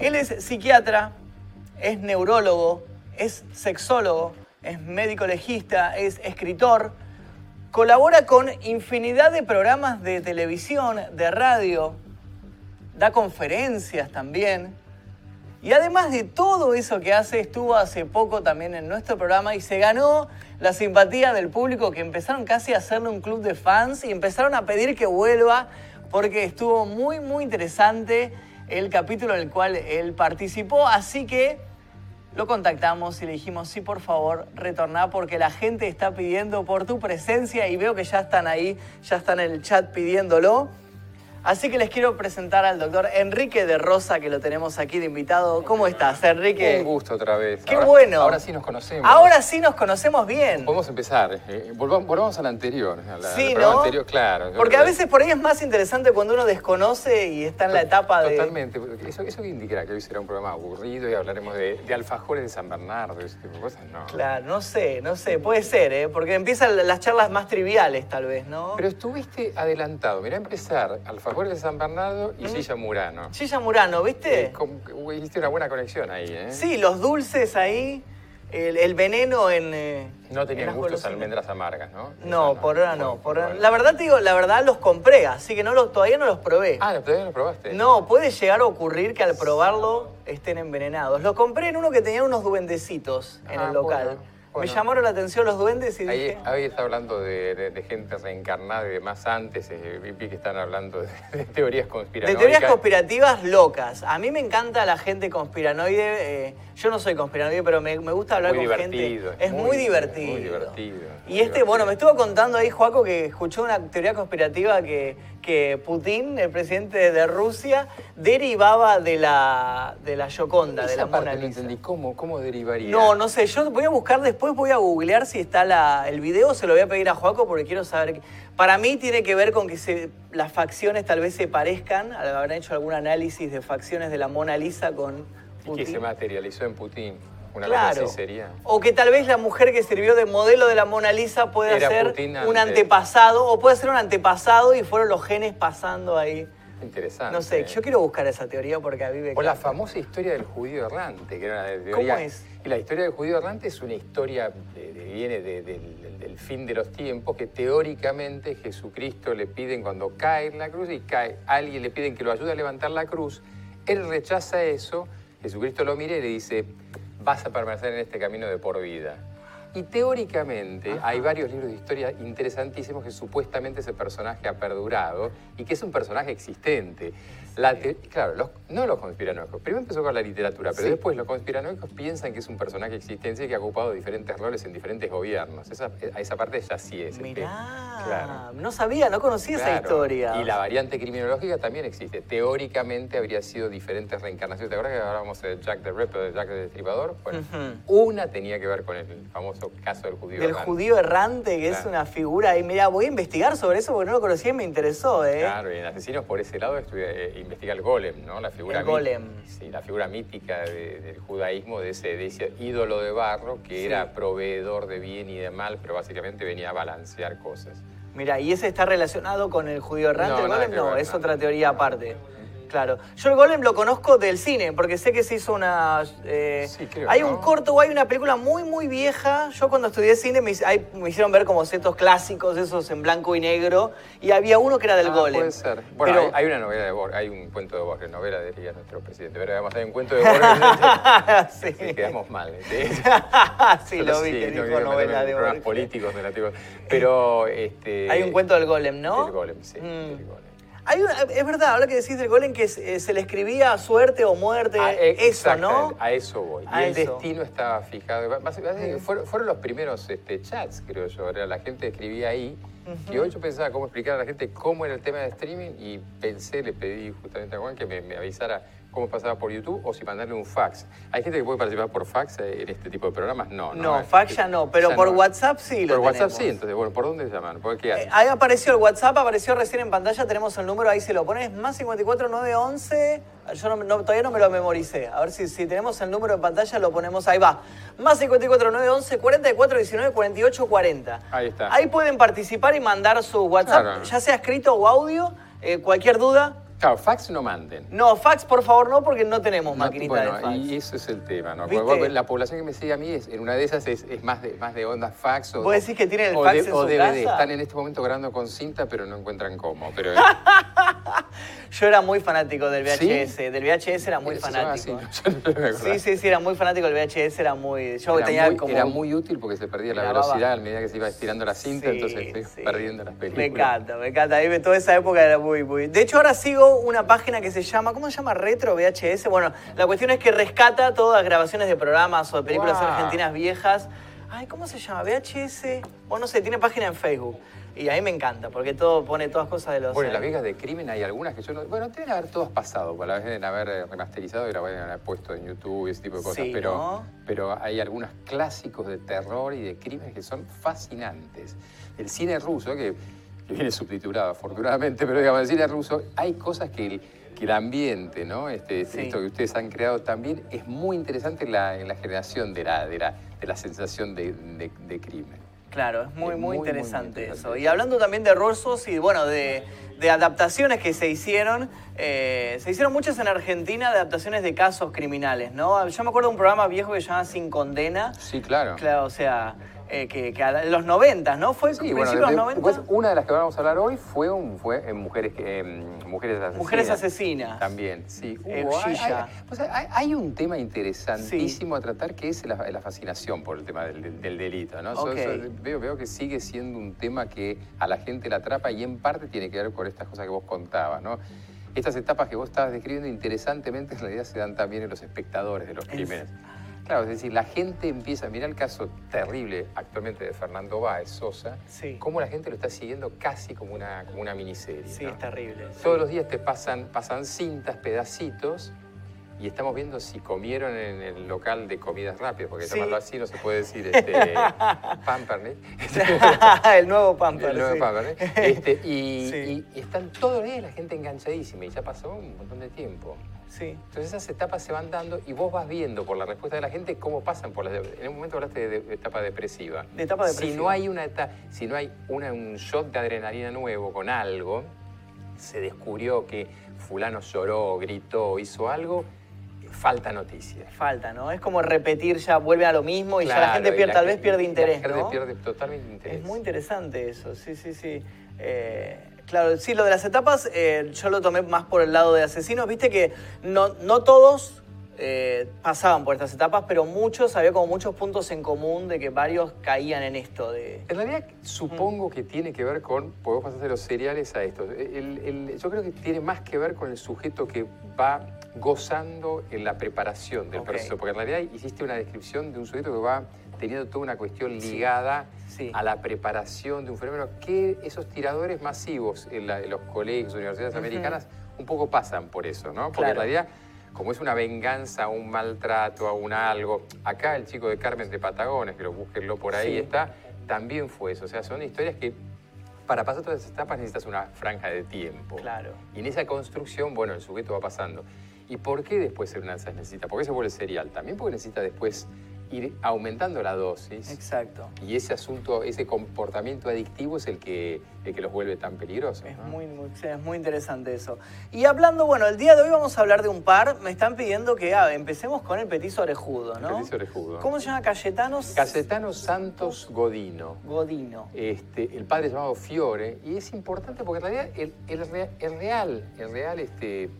Él es psiquiatra, es neurólogo, es sexólogo, es médico legista, es escritor, colabora con infinidad de programas de televisión, de radio, da conferencias también. Y además de todo eso que hace, estuvo hace poco también en nuestro programa y se ganó la simpatía del público que empezaron casi a hacerle un club de fans y empezaron a pedir que vuelva porque estuvo muy, muy interesante el capítulo en el cual él participó. Así que lo contactamos y le dijimos, sí, por favor, retorná porque la gente está pidiendo por tu presencia y veo que ya están ahí, ya están en el chat pidiéndolo. Así que les quiero presentar al doctor Enrique de Rosa, que lo tenemos aquí de invitado. ¿Cómo estás, Enrique? Un gusto otra vez. Qué bueno. Ahora sí nos conocemos. Ahora sí nos conocemos bien. Podemos empezar. Eh, volvamos, volvamos a la anterior. a la- Sí, al ¿no? anterior, claro. Porque a veces por ahí es más interesante cuando uno desconoce y está en la etapa de... Totalmente. Eso, eso que indicará que hoy será un programa aburrido y hablaremos de, de alfajores de San Bernardo y ese tipo de cosas. No. Claro, no sé, no sé, puede ser, ¿eh? Porque empiezan las charlas más triviales, tal vez, ¿no? Pero estuviste adelantado. Mirá, empezar alfajores de San Bernardo y Silla Murano. Gilla Murano, ¿viste? Eh, Hiciste una buena conexión ahí, ¿eh? Sí, los dulces ahí, el, el veneno en... eh, No en tenían gustos almendras amargas, ¿no? No, por ahora no. Por ahora- bueno. La verdad te digo, la verdad los compré, así que no los, todavía no los probé. Ah, ¿todavía lo probaste? No, puede llegar a ocurrir que al probarlo estén envenenados. Los compré en uno que tenía unos duendecitos en Ah, el local. bueno, Me llamaron la atención los duendes y Ahí, dije... ahí está hablando de, de- de gente reencarnada y demás antes. eh, vi que están hablando de, de teorías De conspiranoicas. teorías conspirativas locas. A mí me encanta la gente conspiranoide. eh, yo no soy conspiranoide, pero me, me gusta hablar Muy con divertido, gente. Es muy, muy- divertido. muy divertido, Y muy este, bueno, me estuvo contando ahí, Joaco, que escuchó una teoría conspirativa que, que Putin, el presidente de Rusia, derivaba de la, de la Yoconda, de la Mona no Lisa. entendí. ¿Cómo, ¿Cómo derivaría? No, no sé, yo voy a buscar después, voy a googlear si está la- el video, se lo voy a pedir a Joaco porque quiero saber. Para mí tiene que ver con que se- las facciones tal vez se parezcan, habrán hecho algún análisis de facciones de la Mona Lisa con Y que Putin. se materializó en Putin. Una Claro. cosa así sería. O que tal vez la mujer que sirvió de modelo de la Mona Lisa pueda Era ser Putin un antepasado, o puede ser un antepasado y fueron los genes pasando ahí. Interesante. No sé, yo quiero buscar esa teoría porque a mí me O la famosa historia del judío errante, que era una teoría... ¿Cómo es? Y la historia del judío errante es una historia que viene de- del, del- del fin de los tiempos, que teóricamente Jesucristo le piden cuando cae en la cruz y cae, alguien le piden que lo ayude a levantar la cruz, él rechaza eso, Jesucristo lo mira y le dice, vas a permanecer en este camino de por vida. Y teóricamente hay varios libros de historia interesantísimos que supuestamente ese personaje ha perdurado y que es un personaje existente. La claro, los- no los conspiranoicos. Primero empezó con la literatura, pero Sí. después los conspiranoicos piensan que es un personaje existente y que ha ocupado diferentes roles en diferentes gobiernos. Esa, a esa parte ya sí es. Mirá, claro. no sabía, no conocía esa historia. Y la variante criminológica también existe. Teóricamente habría sido diferentes reencarnaciones. ¿Te acuerdas que hablábamos de Jack the Ripper, de Jack the Destripador? Bueno, una tenía que ver con el famoso caso del judío. Del errante. judío errante, que es una figura. Y mira, voy a investigar sobre eso porque no lo conocía y me interesó, ¿eh? Claro, y en Asesinos por ese lado estuve, eh, investiga el golem, ¿no? La figura El golem. Sí, la figura mítica de- del judaísmo, de ese, de ese ídolo de barro que Sí. era proveedor de bien y de mal, pero básicamente venía a balancear cosas. Mira, ¿y ese está relacionado con el judío errante? No, el golem no, ver, es nada. otra teoría aparte. Claro. Yo el golem lo conozco del cine, porque sé que se hizo una... eh, Sí, creo, hay ¿no? un corto o hay una película muy, muy vieja. Yo cuando estudié cine me, hicieron ver como ciertos clásicos, esos en blanco y negro, y había uno que era del Ah, golem. Puede ser. Bueno, Pero- hay, hay una novela de Borges, hay un cuento de Borges, novela diría nuestro presidente, pero además hay un cuento de Borges. sí. Sí, quedamos mal. ¿sí? sí, lo vi, que no dijo quiero novela de Borges. políticos relativos. Pero este. Hay un cuento del golem, ¿no? Del golem, sí. Mm. del golem. Hay una- es verdad, ahora que decís del golem que se, se le escribía suerte o muerte, Ah, eh, eso, ¿no? A eso voy. A y el eso. destino estaba fijado. Fueron, fueron los primeros este, chats, creo yo. La gente escribía ahí. Y hoy yo pensaba cómo explicar a la gente cómo era el tema de streaming y pensé, le pedí justamente a Juan que me, me avisara cómo pasaba por YouTube o si mandarle un fax. ¿Hay gente que puede participar por fax eh, en este tipo de programas? No, no. No, fax ya no, pero ya por no. WhatsApp sí lo Por WhatsApp sí, entonces, bueno, ¿por dónde llaman? ¿Por qué Eh, ahí apareció el WhatsApp, apareció recién en pantalla, tenemos el número, ahí se lo pones, más 54 911, yo no- todavía no me lo memoricé, a ver si, si tenemos el número en pantalla lo ponemos, ahí va, más 54 911 44 19 48 40. Ahí está. Ahí pueden participar y mandar su Whatsap, Claro. ya sea escrito o audio, eh, cualquier duda, Claro, fax no manden. No, fax por favor no, porque no tenemos No, maquinita bueno, de fax. y eso es el tema, ¿no? La población que me sigue a mí, es, en una de esas es, es más, de, más de onda fax o, ¿Vos decís que tienen el o fax de- en o su DVD. casa? Están en este momento grabando con cinta, pero no encuentran cómo. Pero, Yo era muy fanático del VHS, ¿Sí? del VHS era muy ¿Se llama fanático. así? No. Sí, sí, sí, era muy fanático del VHS, era muy... Yo Era tenía muy, como... era muy útil porque se perdía la Grababa. velocidad a medida que se iba estirando la cinta, Sí, entonces se iba sí. perdiendo las películas. Me encanta, me encanta. Ahí toda esa época era muy, muy. De hecho, ahora sigo una página que se llama, ¿cómo se llama? Retro VHS. Bueno, la cuestión es que rescata todas las grabaciones de programas o de películas Wow. argentinas viejas. Ay, ¿cómo se llama? VHS. Bueno, no sé, tiene página en Facebook. Y ahí me encanta, porque todo pone todas cosas de los. Bueno, en las viejas de crimen hay algunas que yo no. Bueno, deben haber todas pasado, por la vez deben haber remasterizado y la deben haber puesto en YouTube y ese tipo de cosas. Sí, pero, ¿no? pero hay algunos clásicos de terror y de crímenes que son fascinantes. El cine ruso, que, que viene subtitulado afortunadamente, pero digamos, el cine ruso, hay cosas que el, que el ambiente, ¿no? Este, Sí. Esto que ustedes han creado también es muy interesante en la, en la generación de la, de la, de la sensación de, de- de crimen. Claro, es muy, Es muy, muy, muy interesante eso. Y hablando también de rusos y bueno, de, de adaptaciones que se hicieron, eh, se hicieron muchas en Argentina de adaptaciones de casos criminales, ¿no? Yo me acuerdo de un programa viejo que se llama Sin Condena. Sí, claro. Claro, o sea, eh, que, que a- los 90, ¿no? Fue Sí, bueno, de los 90. después, una de las que vamos a hablar hoy fue, un, fue en mujeres, en mujeres asesinas. Mujeres asesinas. También, sí. Eh, Hubo- hay, Gilla. hay- pues hay- hay un tema interesantísimo a tratar que es la, la fascinación por el tema del, del- del delito. ¿no? So- Ok. so- veo, veo que sigue siendo un tema que a la gente la atrapa y en parte tiene que ver con estas cosas que vos contabas. ¿no? Estas etapas que vos estabas describiendo interesantemente en realidad se dan también en los espectadores de los Es- crímenes. Claro, es decir, la gente empieza, mira el caso terrible actualmente de Fernando Báez Sosa, Sí. cómo la gente lo está siguiendo casi como una, como una miniserie. Sí, ¿no? es terrible. Todos los días te pasan, pasan cintas, pedacitos, y estamos viendo si comieron en el local de comidas rápidas, porque Sí. llamarlo así no se puede decir este, Pampernick. el nuevo Pamper. El nuevo sí. Pampernick. Este, y, Sí. y- y están todos los días la gente enganchadísima, y ya pasó un montón de tiempo. Sí. Entonces esas etapas se van dando y vos vas viendo por la respuesta de la gente cómo pasan por las... En un momento hablaste de, de etapa depresiva. De etapa Si depresiva. no hay, una eta- si no hay una- un shot de adrenalina nuevo con algo, se descubrió que fulano lloró, gritó, hizo algo, falta noticia. Falta, ¿no? Es como repetir ya, vuelve a lo mismo y ya la gente pierde, tal vez pierde interés, La gente ¿no? pierde totalmente interés. Es muy interesante eso, sí, sí, sí. Eh, claro, sí, lo de las etapas eh, yo lo tomé más por el lado de asesinos. Viste que no, no todos eh, pasaban por estas etapas, pero muchos, había como muchos puntos en común de que varios caían en esto de... En realidad supongo Mm. que tiene que ver con, podemos pasar de los cereales a esto. El- el- yo creo que tiene más que ver con el sujeto que va gozando en la preparación del proceso, porque en realidad hiciste una descripción de un sujeto que va teniendo toda una cuestión ligada Sí. a la preparación de un fenómeno que esos tiradores masivos en, la- en los colegios, universidades americanas, un poco pasan por eso, ¿no? Porque Claro. en realidad como es una venganza a un maltrato, a un algo. Acá el chico de Carmen de Patagones, que lo búsquenlo por ahí, Sí. está, también fue eso. O sea, son historias que para pasar todas esas etapas necesitas una franja de tiempo. Claro. Y en esa construcción, bueno, el sujeto va pasando. ¿Y por qué después una se necesita? ¿Por qué se vuelve serial? También porque necesita después ir aumentando la dosis. Exacto. Y ese asunto, ese comportamiento adictivo es el que, el que los vuelve tan peligrosos. Es ¿no? muy, es muy interesante eso. Y hablando, bueno, el día de hoy vamos a hablar de un par. Me están pidiendo que ah, empecemos con el petizo orejudo, ¿no? Petizo orejudo. ¿Cómo se llama? Cayetanos Cayetano Santos Godino. Godino. este, el padre llamado Fiore, y es importante porque en realidad el, el rea- el real, el real este,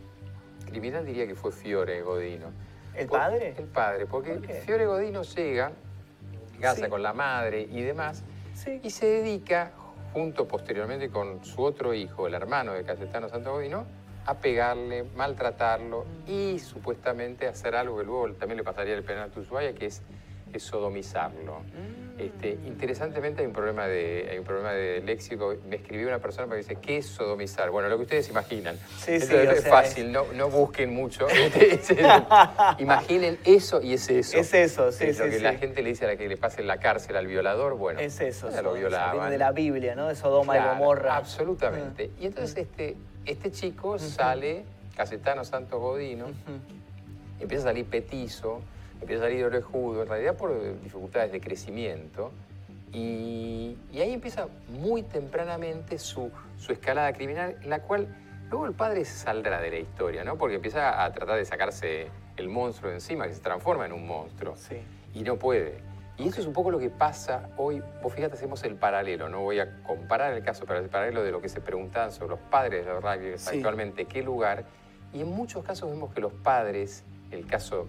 criminal diría que fue Fiore Godino. ¿El Por- padre? El padre, porque. Fiore Godino llega, casa Sí. con la madre y demás, Sí. y se dedica, junto posteriormente con su otro hijo, el hermano de Cayetano Santos Godino, a pegarle, maltratarlo y supuestamente hacer algo que luego también le pasaría el penal a Ushuaia, que es, es sodomizarlo. Este, interesantemente hay un problema de hay un problema de léxico. Me escribió una persona que dice, ¿qué es sodomizar? Bueno, lo que ustedes imaginan. Sí, sí, Entonces, o es sea, fácil, no, no busquen mucho. Este, es- Imaginen eso y es eso. Es eso, sí, Es lo sí, que sí. la gente le dice a la que le pase en la cárcel al violador, bueno. Es eso. ya lo violaban. viene de la Biblia, ¿no? De Sodoma Claro, y Gomorra. Absolutamente. Y entonces este, este chico sale, Cayetano Santos Godino, empieza a salir petizo, empieza a salir orejudo, en realidad por dificultades de crecimiento. Y, y ahí empieza muy tempranamente su, su escalada criminal, en la cual Luego el padre saldrá de la historia, ¿no? Porque empieza a tratar de sacarse el monstruo de encima, que se transforma en un monstruo. Sí. Y no puede. Y eso es un poco lo que pasa hoy. Vos fíjate, hacemos el paralelo. No voy a comparar el caso, pero el paralelo de lo que se preguntaban sobre los padres de rugby Sí. actualmente, qué lugar. Y en muchos casos vemos que los padres, el caso,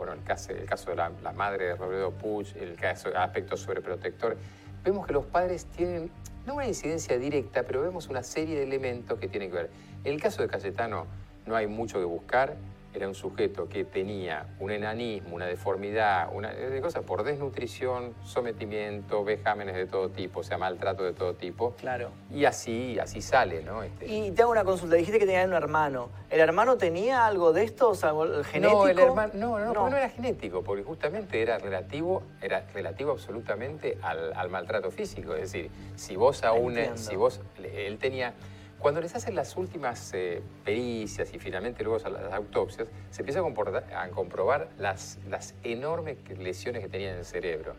bueno, el caso, el caso de la, madre de Robledo Puig, el caso aspecto sobreprotector, vemos que los padres tienen, no una incidencia directa, pero vemos una serie de elementos que tienen que ver. En el caso de Cayetano no hay mucho que buscar. Era un sujeto que tenía un enanismo, una deformidad, una de cosas por desnutrición, sometimiento, vejámenes de todo tipo, o sea, maltrato de todo tipo. Claro. Y así, así sale, ¿no? Este, Y te hago una consulta. Dijiste que tenía un hermano. ¿El hermano tenía algo de esto? O sea, algo genético? No, el hermano, no, no, no, no era genético, porque justamente era relativo, era relativo absolutamente al, al maltrato físico. Es decir, si vos aún, si vos, él tenía, cuando les hacen las últimas eh, pericias y finalmente luego las autopsias, se empieza a, a comprobar las, las enormes lesiones que tenía en el cerebro.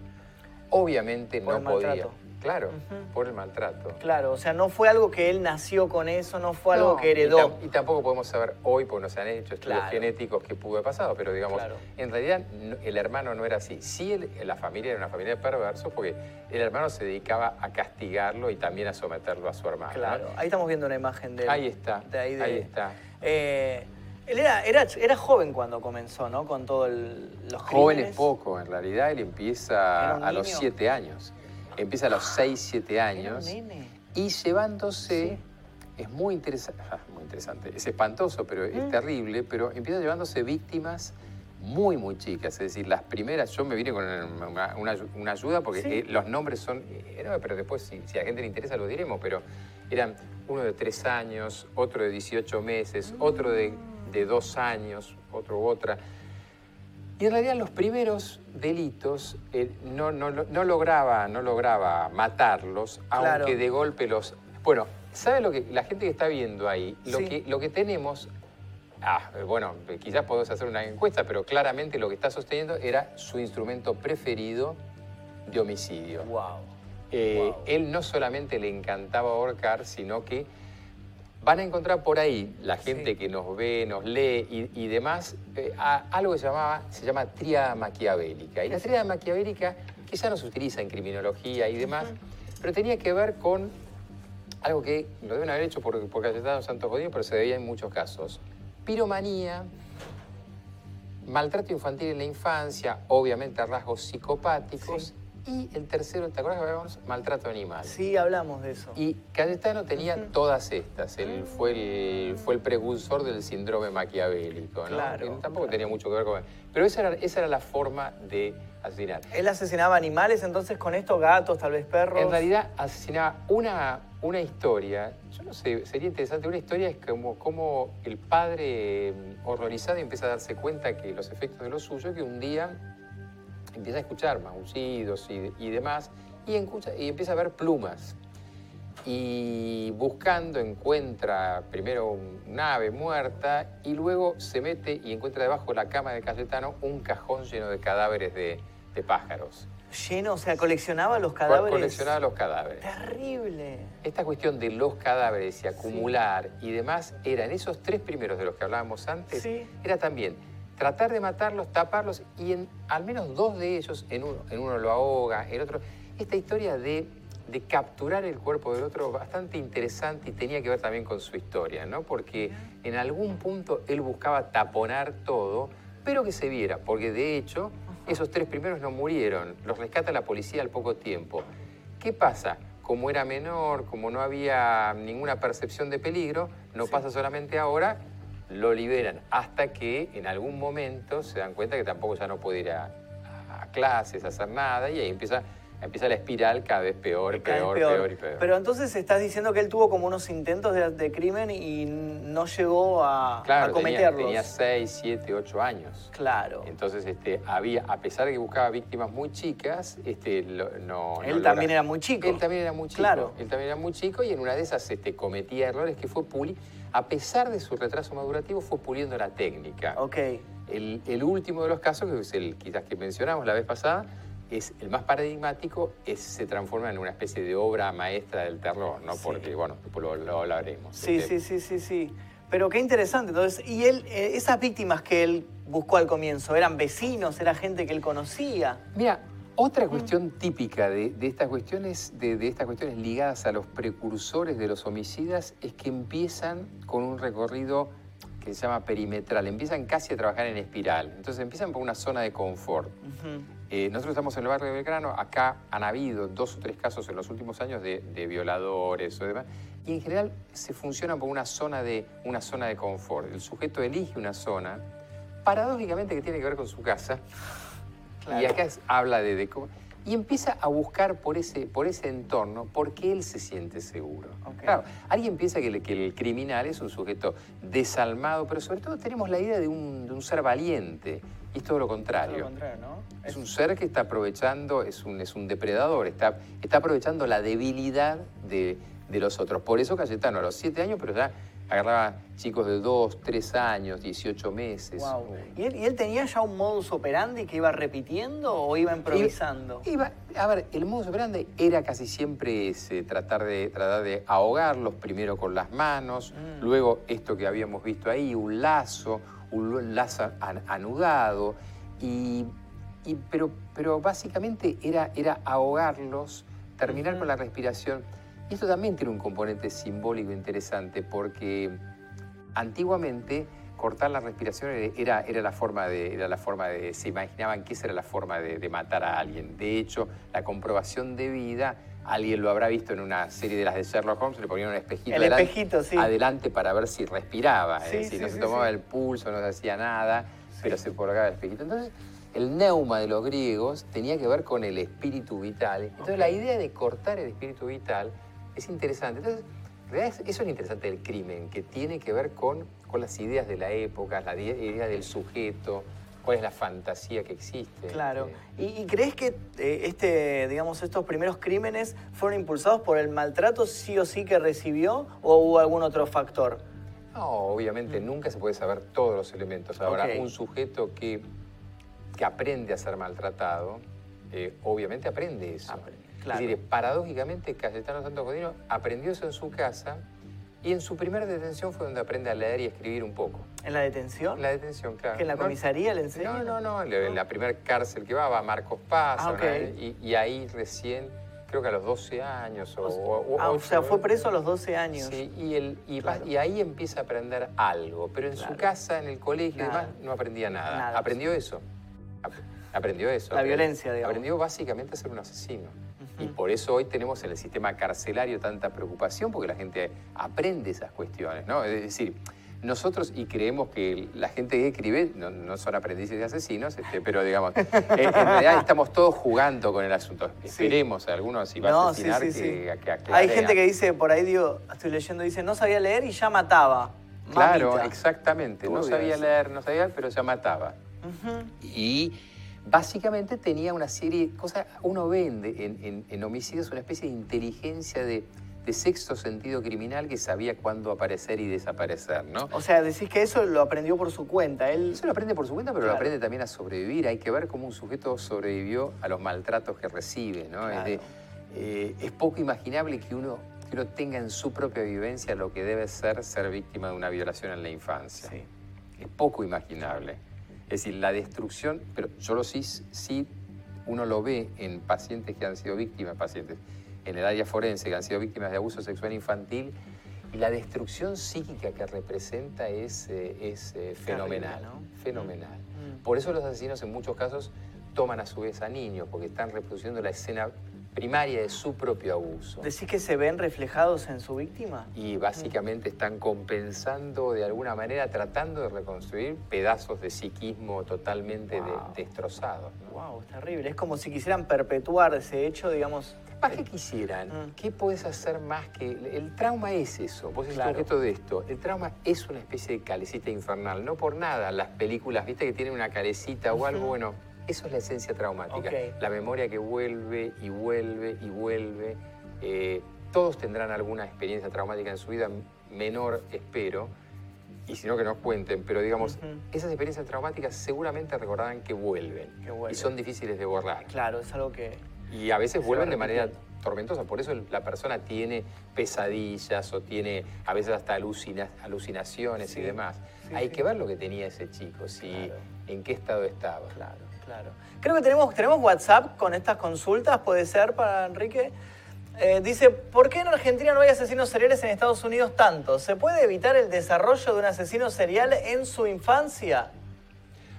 Obviamente Por no podía. maltrato. Claro, por el maltrato. Claro, o sea, no fue algo que él nació con eso, no fue algo que heredó. y tampoco podemos saber hoy, porque no se han hecho estudios Claro. genéticos, qué pudo haber pasado, pero digamos, Claro. en realidad el hermano no era así. Sí, el- la familia era una familia de perversos, porque el hermano se dedicaba a castigarlo y también a someterlo a su hermano. ¿no? Claro, ahí estamos viendo una imagen de él. Ahí está, De ahí, de- ahí está. Eh, él era, era, era joven cuando comenzó, ¿no? Con todos los Joven es crímenes. poco, en realidad él empieza a los. 7 años. Empieza a los 6, 7 Era un años. nene. Y llevándose, Sí. es muy interesante, muy interesante, es espantoso, pero es Mm. terrible, pero empieza llevándose víctimas muy, muy chicas. Es decir, las primeras, yo me vine con una, una- una ayuda porque Sí. eh, los nombres son, eh, no, pero después si, si a la gente le interesa lo diremos, pero eran uno de 3 años, otro de 18 meses, otro de, de 2 años, otro u otra. Y en realidad los primeros delitos eh, no, no, no lograba, no lograba matarlos, Claro. aunque de golpe los... Bueno, ¿sabe lo que la gente que está viendo ahí? Lo, Sí. que, lo que tenemos... Ah, eh, bueno, eh, quizás podemos hacer una encuesta, pero claramente lo que está sosteniendo era su instrumento preferido de homicidio. Wow. Eh, Wow. Él no solamente le encantaba ahorcar, sino que van a encontrar por ahí la gente Sí. que nos ve, nos lee y, y demás, eh, a- algo que se, llamaba, se llama tríada maquiavélica. Y la tríada maquiavélica, ya no se utiliza en criminología y demás, pero tenía que ver con algo que lo deben haber hecho por, por Cayetano Santos Godín, pero se veía en muchos casos. Piromanía, maltrato infantil en la infancia, obviamente rasgos psicopáticos, y el tercero, ¿te acuerdas que hablábamos? Maltrato animal. Sí, hablamos de eso. Y Cayetano tenía todas estas. Él fue el, fue el precursor del síndrome maquiavélico, ¿no? Claro, Que tampoco claro. tenía mucho que ver con... Pero esa era, esa era la forma de asesinar. Él asesinaba animales, entonces con esto gatos, tal vez perros. En realidad asesinaba una, una historia, yo no sé, sería interesante, una historia es como, como el padre eh, horrorizado empieza a darse cuenta que los efectos de lo suyo, que un día empieza a escuchar maullidos y, y demás, y, escucha- y empieza a ver plumas. Y buscando encuentra primero un- una ave muerta y luego se mete y encuentra debajo de la cama de Cayetano un cajón lleno de cadáveres de, de pájaros. Lleno, o sea, coleccionaba los cadáveres. Coleccionaba los cadáveres. Terrible. Esta cuestión de los cadáveres y acumular y demás era en esos tres primeros de los que hablábamos antes, Sí. era también tratar de matarlos, taparlos y en al menos dos de ellos, en uno, en uno lo ahoga, en otro. Esta historia de, de capturar el cuerpo del otro bastante interesante y tenía que ver también con su historia, ¿no? Porque en algún punto él buscaba taponar todo, pero que se viera, porque de hecho esos tres primeros no murieron, los rescata la policía al poco tiempo. ¿Qué pasa? Como era menor, como no había ninguna percepción de peligro, no pasa solamente ahora, lo liberan hasta que en algún momento se dan cuenta que tampoco ya no puede ir a, a clases, a hacer nada, y ahí empieza, empieza la espiral cada vez peor, Cada vez peor, peor, y peor. Pero entonces estás diciendo que él tuvo como unos intentos de, de crimen y no llegó a, claro, a tenía, cometerlos. tenía 6, 7, 8 años. Claro. Entonces, este, había, a pesar de que buscaba víctimas muy chicas, este, lo- no, no Él logra- también era muy chico. Él también era muy chico. Claro. Él también era muy chico y en una de esas este, cometía errores que fue puli. A pesar de su retraso madurativo, fue puliendo la técnica. Ok. El, el último de los casos, que es el quizás que mencionamos la vez pasada, es el más paradigmático, es, se transforma en una especie de obra maestra del terror, ¿no? Porque, bueno, lo, lo hablaremos. Sí, Este, sí, sí, sí, sí. Pero qué interesante. Entonces, y él, eh, esas víctimas que él buscó al comienzo, ¿eran vecinos? ¿Era gente que él conocía? Mira, otra cuestión típica de, de estas cuestiones, de, de estas cuestiones ligadas a los precursores de los homicidas, es que empiezan con un recorrido que se llama perimetral, empiezan casi a trabajar en espiral. Entonces empiezan por una zona de confort. Eh, nosotros estamos en el barrio de Belgrano, acá han habido dos o tres casos en los últimos años de, de violadores o demás, y en general se funciona por una zona, de, una zona de confort. El sujeto elige una zona, paradójicamente que tiene que ver con su casa, Claro. y acá es- habla de, de cómo- y empieza a buscar por ese, por ese entorno porque él se siente seguro. Claro, alguien piensa que, el- que el criminal es un sujeto desalmado, pero sobre todo tenemos la idea de un, de un ser valiente, y es todo lo Todo contrario. lo contrario, ¿no? Es un ser que está aprovechando, es un, es un depredador, está, está aprovechando la debilidad de, de los otros. Por eso Cayetano a los siete años, pero ya agarraba chicos de dos, tres años, 18 meses. Wow. ¿Y él, y él tenía ya un modus operandi que iba repitiendo o iba improvisando? Iba- a ver, el modus operandi era casi siempre ese, tratar de, tratar de ahogarlos, primero con las manos, Mm. luego esto que habíamos visto ahí, un lazo, un lazo an- anudado, y, y- pero, pero básicamente era, era ahogarlos, terminar con la respiración. Y esto también tiene un componente simbólico interesante porque antiguamente cortar la respiración era, era, la forma de, era la forma de, se imaginaban que esa era la forma de, de matar a alguien. De hecho, la comprobación de vida, alguien lo habrá visto en una serie de las de Sherlock Holmes, le ponían un espejito, El adelante, espejito, sí. adelante para ver si respiraba, Sí, es decir, sí, no se tomaba el pulso, no se hacía nada, pero se colocaba el espejito. Entonces, el neuma de los griegos tenía que ver con el espíritu vital. Entonces, la idea de cortar el espíritu vital es interesante. Entonces, en realidad eso es lo interesante del crimen, que tiene que ver con, con las ideas de la época, la idea del sujeto, cuál es la fantasía que existe. Claro. Eh, ¿Y, y crees que eh, este, digamos, estos primeros crímenes fueron impulsados por el maltrato sí o sí que recibió o hubo algún otro factor? No, obviamente nunca se puede saber todos los elementos. Ahora, un sujeto que, que aprende a ser maltratado, eh, obviamente aprende eso. Aprende, claro. Es decir, paradójicamente, Cayetano Santos Godino aprendió eso en su casa y en su primera detención fue donde aprende a leer y escribir un poco. ¿En la detención? En la detención, claro. ¿Que en la No- comisaría le enseñan? No, no, no. En la- primera cárcel que va, va Marcos Paz. Ah, y, y ahí recién, creo que a los 12 años o, o- Ah, sea, fue preso a los 12 años. Sí, y, el, y, Claro. y ahí empieza a aprender algo. Pero en Claro. su casa, en el colegio y Nada. demás, no aprendía nada. Nada. Aprendió eso. Ap- Aprendió eso. La violencia, digamos. Aprendió básicamente a ser un asesino. Y por eso hoy tenemos en el sistema carcelario tanta preocupación, porque la gente aprende esas cuestiones, ¿no? Es decir, nosotros, y creemos que la gente que escribe no, no son aprendices de asesinos, este, pero digamos, eh, en realidad estamos todos jugando con el asunto. Esperemos a algunos, si va a No, asesinar, sí, que, sí. que aclare Hay gente que dice, por ahí digo, estoy leyendo, dice, no sabía leer y ya mataba. Claro, exactamente. No sabía eso. leer, no sabía, pero ya mataba. Y básicamente tenía una serie de cosas, uno ve en, en- homicidios una especie de inteligencia de, de sexto sentido criminal que sabía cuándo aparecer y desaparecer, ¿no? O sea, decís que eso lo aprendió por su cuenta. Él, Eso lo aprende por su cuenta, pero Claro. lo aprende también a sobrevivir. Hay que ver cómo un sujeto sobrevivió a los maltratos que recibe, ¿no? Es, de- eh, es poco imaginable que uno, que uno tenga en su propia vivencia lo que debe ser ser víctima de una violación en la infancia. Sí. Es poco imaginable. Es decir, la destrucción, pero yo lo sí, sí uno lo ve en pacientes que han sido víctimas, pacientes en el área forense que han sido víctimas de abuso sexual infantil, y la destrucción psíquica que representa es, eh, es eh, fenomenal. ¿no? Fenomenal. Mm. Por eso los asesinos en muchos casos toman a su vez a niños, porque están reproduciendo la escena primaria de su propio abuso. ¿Decís que se ven reflejados en su víctima? Y básicamente están compensando de alguna manera, tratando de reconstruir pedazos de psiquismo totalmente de- destrozados. ¿no? Wow, es terrible. Es como si quisieran perpetuar ese hecho, digamos. ¿Para qué quisieran? Mm. ¿Qué podés hacer más que...? El trauma es eso, vos Claro. objeto de esto. El trauma es una especie de calecita infernal. No por nada las películas, viste que tienen una calecita o algo, bueno, eso es la esencia traumática. La memoria que vuelve y vuelve y vuelve. Eh, todos tendrán alguna experiencia traumática en su vida, menor espero, y si no que nos cuenten, pero digamos, esas experiencias traumáticas seguramente recordarán que vuelven, Que vuelven. y son difíciles de borrar. Claro, es algo que... Y a veces vuelven de manera tormentosa, por eso la persona tiene pesadillas o tiene a veces hasta alucina- alucinaciones Sí, y demás. sí, Hay sí. que ver lo que tenía ese chico, si, Claro. en qué estado estaba. Claro, claro. Creo que tenemos, tenemos WhatsApp con estas consultas, puede ser para Enrique. Eh, dice, ¿por qué en Argentina no hay asesinos seriales en Estados Unidos tanto? ¿Se puede evitar el desarrollo de un asesino serial en su infancia?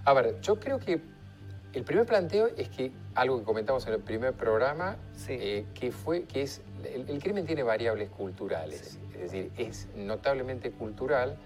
A ver, yo creo que el primer planteo es que algo que comentamos en el primer programa, Sí. eh, que fue que es el, el crimen tiene variables culturales, es decir, es notablemente cultural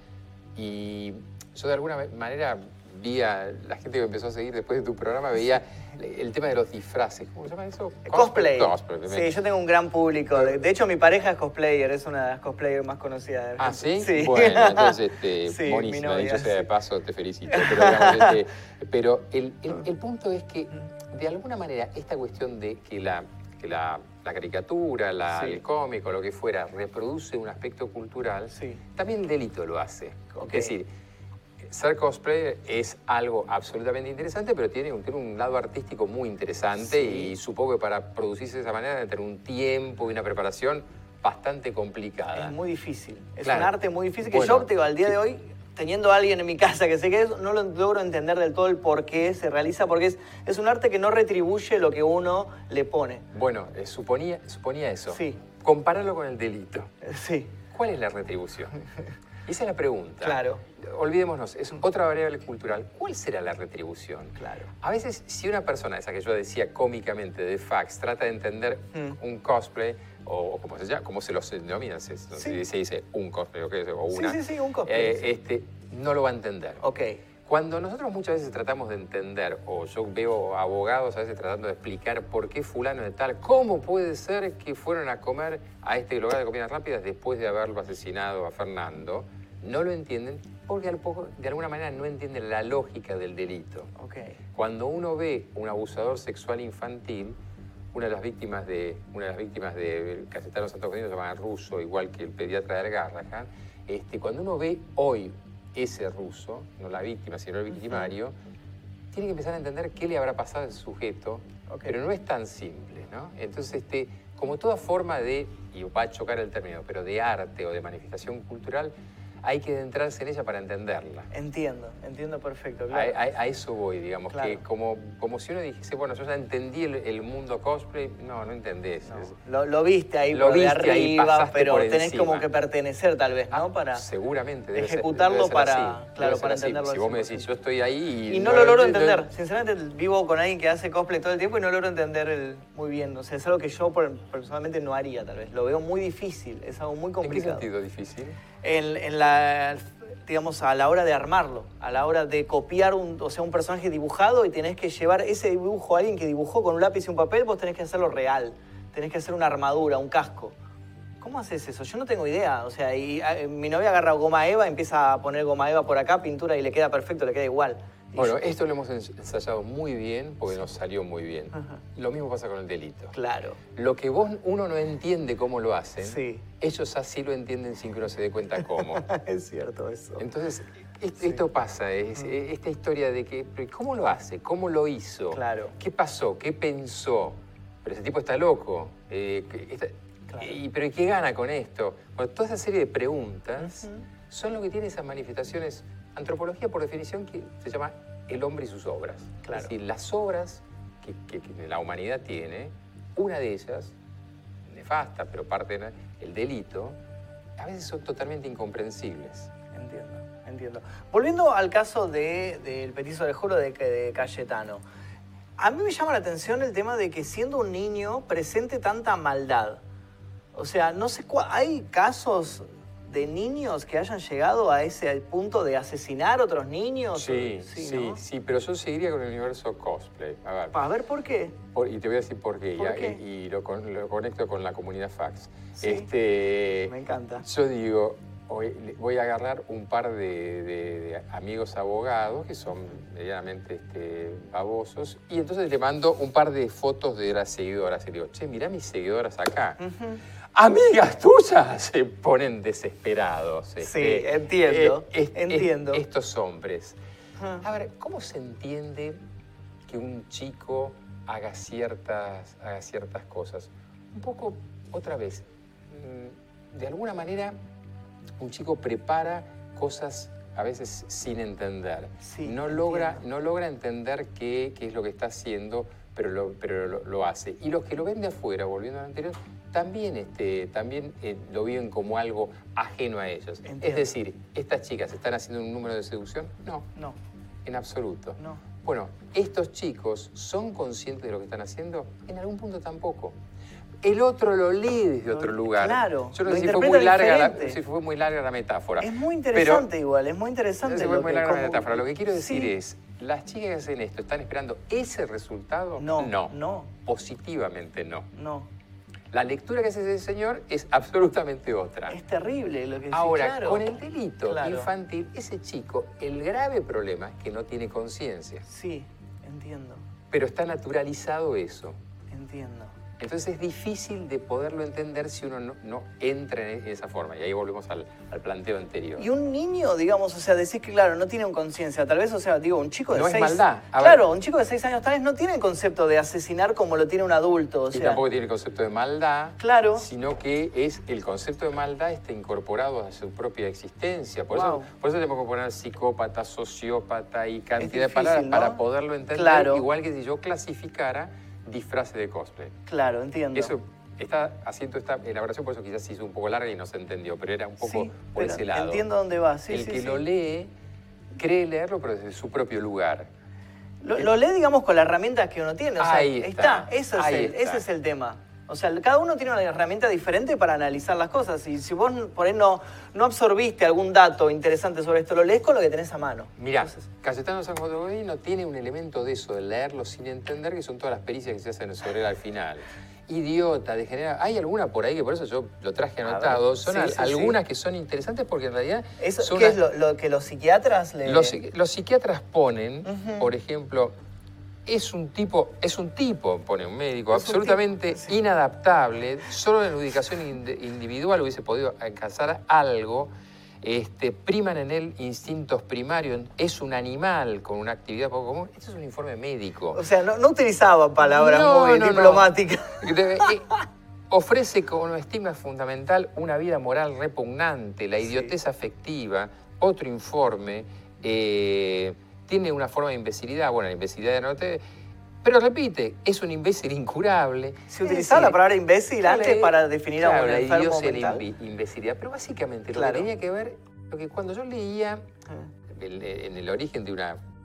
y yo de alguna ma- manera vi a la gente que empezó a seguir después de tu programa veía el tema de los disfraces, ¿cómo se llama eso? Cosplay. Cosplay, Sí, yo tengo un gran público. De, hecho, mi pareja es cosplayer, es una de las cosplayers más conocidas. de Ah, ¿sí? Sí. Bueno, entonces, este, Sí, buenísimo, novia, dicho sea de paso, te felicito. Pero, digamos, este, pero el, el- el punto es que, de alguna manera, esta cuestión de que la, que la, la caricatura, la- Sí. el cómic o lo que fuera, reproduce un aspecto cultural, Sí. también el delito lo hace. Es decir, ser cosplayer es algo absolutamente interesante, pero tiene un, tiene un lado artístico muy interesante Sí. y supongo que para producirse de esa manera debe tener un tiempo y una preparación bastante complicada. Es muy difícil. Es Claro. un arte muy difícil que Bueno, yo, te digo, al día de hoy, teniendo a alguien en mi casa que sé que es, no lo logro entender del todo el por qué se realiza, porque es, es un arte que no retribuye lo que uno le pone. Bueno, eh, suponía, suponía eso. Sí. Compararlo con el delito. Sí, ¿Cuál es la retribución? Esa es la pregunta. Claro. Olvidémonos, es otra variable cultural. ¿Cuál será la retribución? claro. A veces, si una persona, esa que yo decía cómicamente de fax, trata de entender Mm. un cosplay, o, o como se llama, como se los denomina, se, Sí. se- se dice un cosplay o, qué o Sí, una, sí, sí, un cosplay, eh, sí. este, no lo va a entender. Ok. Cuando nosotros muchas veces tratamos de entender, o yo veo abogados a veces tratando de explicar por qué fulano de tal, cómo puede ser que fueron a comer a este lugar de comidas rápidas después de haberlo asesinado a Fernando, no lo entienden porque de alguna manera no entienden la lógica del delito. Ok. Cuando uno ve un abusador sexual infantil, una de las víctimas de una de las víctimas de Cayetano Santos Unidos se llama Russo, igual que el pediatra del Garrahan, este, cuando uno ve hoy ese ruso, no la víctima, sino el victimario, tiene que empezar a entender qué le habrá pasado a ese sujeto, pero no es tan simple, ¿no? Entonces, este, como toda forma de, y va a chocar el término, pero de arte o de manifestación cultural, hay que adentrarse en ella para entenderla. Entiendo, entiendo perfecto. A, Claro. a- a eso voy, digamos, Claro. que como, como si uno dijese, bueno, yo ya entendí el, el mundo cosplay, no, no entendés. No, Es- lo, lo viste ahí Lo por viste ahí, arriba, pasaste pero por tenés como que pertenecer tal vez, ¿no? Ah, Para... seguramente debe ser- ejecutarlo debe ser para- así, claro, para así. entenderlo Si vos me 100%. decís, yo estoy ahí y... Y no lo logro entender. Sinceramente, vivo con alguien que hace cosplay todo el tiempo y no logro entender el, muy bien. O sea, es algo que yo personalmente no haría, tal vez. Lo veo muy difícil, es algo muy ¿En qué complicado. sentido difícil? En, la, digamos, a la hora de armarlo, a la hora de copiar un, o sea, un personaje dibujado y tenés que llevar ese dibujo a alguien que dibujó con un lápiz y un papel, vos tenés que hacerlo real. Tenés que hacer una armadura, un casco. ¿Cómo haces eso? Yo no tengo idea. O sea, eh, mi novia agarra goma eva, empieza a poner goma eva por acá, pintura y le queda perfecto, le queda igual. Bueno, esto lo hemos ens- ensayado muy bien porque nos salió muy bien. Ajá. Lo mismo pasa con el delito. Claro. Lo que vos, uno no entiende cómo lo hacen, Sí. ellos así lo entienden sin que uno se dé cuenta cómo. es cierto eso. Entonces, est- esto pasa, es, esta historia de que, ¿cómo lo hace? ¿Cómo lo hizo? Claro. ¿Qué pasó? ¿Qué pensó? Pero ese tipo está loco. Eh, Claro. y, ¿Pero qué gana con esto? Bueno, toda esa serie de preguntas son lo que tiene esas manifestaciones. Antropología, por definición, que se llama el hombre y sus obras. Claro. Es decir, las obras que, que- que la humanidad tiene, una de ellas, nefasta, pero parte del delito, a veces son totalmente incomprensibles. Entiendo, entiendo. Volviendo al caso de- del petiso de juro de, de Cayetano, a mí me llama la atención el tema de que siendo un niño presente tanta maldad. O sea, no sé, ¿hay casos de niños que hayan llegado a ese punto de asesinar a otros niños? Sí, O- sí, ¿no? sí, pero yo seguiría con el universo cosplay. A ver, A ver, ¿por qué? por- y te voy a decir por qué, ¿Por ya, qué? y, y lo, con- lo conecto con la comunidad fax. Sí. Este, Me encanta. Yo digo, hoy voy a agarrar un par de, de- de amigos abogados que son medianamente este, babosos y entonces le mando un par de fotos de las seguidoras y le digo, che, mirá mis seguidoras acá. Ujú. Amigas tuyas se ponen desesperados. Sí, este, entiendo, eh, entiendo. estos hombres. A ver, ¿cómo se entiende que un chico haga ciertas, haga ciertas cosas? Un poco, otra vez, mm, de alguna manera, un chico prepara cosas a veces sin entender. Sí, no, logra, entiendo. no logra entender qué, qué es lo que está haciendo, pero lo, pero lo, lo hace. Y los que lo ven de afuera, volviendo al anterior, también, este, también eh, lo viven como algo ajeno a ellos. Entiendo. Es decir, ¿estas chicas están haciendo un número de seducción? No, No, en absoluto. no. Bueno, estos chicos son conscientes de lo que están haciendo, en algún punto tampoco. El otro lo lee desde Lo- otro lugar. claro, Yo no sé si fue, muy larga la, si fue muy larga la metáfora. Es muy Pero- interesante igual, es muy interesante. no se fue lo muy que- larga la metáfora. Lo que quiero decir Sí. es, las chicas que hacen esto, ¿están esperando ese resultado? No, no. no. Positivamente no. No, La lectura que hace ese señor es absolutamente otra. es terrible lo que Ahora, claro. con el delito Claro. infantil, ese chico, el grave problema es que no tiene conciencia. Sí, entiendo, Pero está naturalizado eso. entiendo. Entonces es difícil de poderlo entender si uno no, no entra en esa forma. Y ahí volvemos al, al planteo anterior. Y un niño, digamos, o sea, decís que, claro, no tiene un conciencia. Tal vez, o sea, digo, un chico de No es seis... maldad. A claro, ver. un chico de seis años tal vez no tiene el concepto de asesinar como lo tiene un adulto. O y tampoco tiene el concepto de maldad, Claro. sino que es el concepto de maldad está incorporado a su propia existencia. Por, Wow. eso, por eso tenemos que poner psicópata, sociópata y cantidad de palabras ¿no? para poderlo entender. Claro. Igual que si yo clasificara disfraces de cosplay. Claro, entiendo. Eso está haciendo esta elaboración, por eso quizás se hizo un poco larga y no se entendió, pero era un poco Sí, por pero ese lado. Entiendo dónde va, sí, el sí, que lo lee cree leerlo, pero desde su propio lugar. Lo, lo lee, digamos, con las herramientas que uno tiene. O sea, Ahí está, Eso es ahí el, está. ese es el tema. O sea, cada uno tiene una herramienta diferente para analizar las cosas. Y si vos por ahí no, no absorbiste algún dato interesante sobre esto, lo lees con lo que tenés a mano. Mirá, Entonces, Cayetano San Godino tiene un elemento de eso, de leerlo sin entender, que son todas las pericias que se hacen sobre él al final. Idiota, degenerado. Hay alguna por ahí que por eso yo lo traje anotado. ver, son sí, al- sí, sí. algunas que son interesantes porque en realidad eso, son ¿Qué es lo, lo que los psiquiatras le... Los, los psiquiatras ponen, por ejemplo, es un tipo, es un tipo, pone un médico, Es absolutamente sí. inadaptable, solo en la ubicación individual hubiese podido alcanzar algo, este, priman en él instintos primarios, es un animal con una actividad poco común. Este es un informe médico. O sea, no, no utilizaba palabras No, muy no, diplomáticas. Debe- ofrece como estigma fundamental una vida moral repugnante, la Sí. idiotez afectiva, otro informe, eh, tiene una forma de imbecilidad, bueno, la imbecilidad no te... Pero repite, es un imbécil incurable. Se utilizaba la palabra imbécil claro, antes para definir a claro, un la enfermo la mental. imbi- imbecilidad. Pero básicamente lo Claro. que tenía que ver, lo que cuando yo leía Ah. en el origen de una, un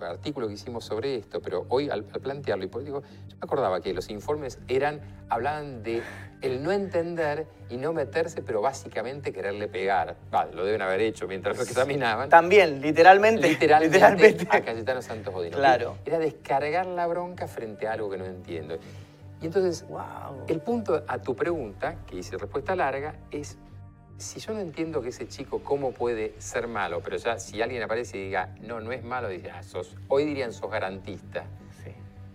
artículo que hicimos sobre esto, pero hoy al, al plantearlo, y por- digo, yo me acordaba que los informes eran, hablaban de el no entender y no meterse, pero básicamente quererle pegar. Vale, lo deben haber hecho mientras lo examinaban. También, literalmente. Literalmente, literalmente. a Cayetano Santos Godino. Claro. Era descargar la bronca frente a algo que no entiendo. Y entonces, Wow. el punto a tu pregunta, que hice respuesta larga, es si yo no entiendo que ese chico cómo puede ser malo, pero ya si alguien aparece y diga, no, no es malo, dice, ah, sos, hoy dirían sos garantista. Sí.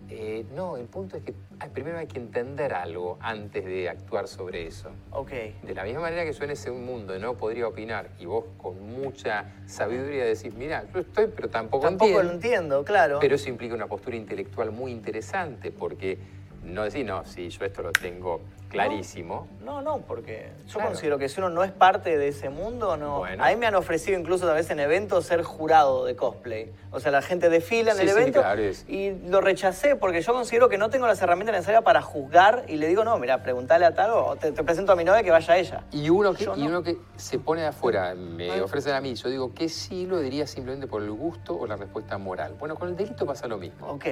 Eh, no, el punto es que ah, primero hay que entender algo antes de actuar sobre eso. Ok. De la misma manera que yo en ese mundo no podría opinar y vos con mucha sabiduría decís, mira, yo estoy, pero tampoco, Tampoco entiendo. lo entiendo, claro. Pero eso implica una postura intelectual muy interesante, porque no decir, no, sí, yo esto lo tengo clarísimo. No, no, porque yo Claro. considero que si uno no es parte de ese mundo, no. Bueno. A mí me han ofrecido incluso a veces en eventos ser jurado de cosplay. O sea, la gente desfila en Sí, el sí, evento claro, y lo rechacé porque yo considero que no tengo las herramientas necesarias para juzgar y le digo, no, mira, preguntale a tal o te, te presento a mi novia que vaya ella. Y uno que, Yo y no. uno que se pone de afuera, me Ay. ofrecen a mí, yo digo que sí lo diría simplemente por el gusto o la respuesta moral. Bueno, con el delito pasa lo mismo. Ok.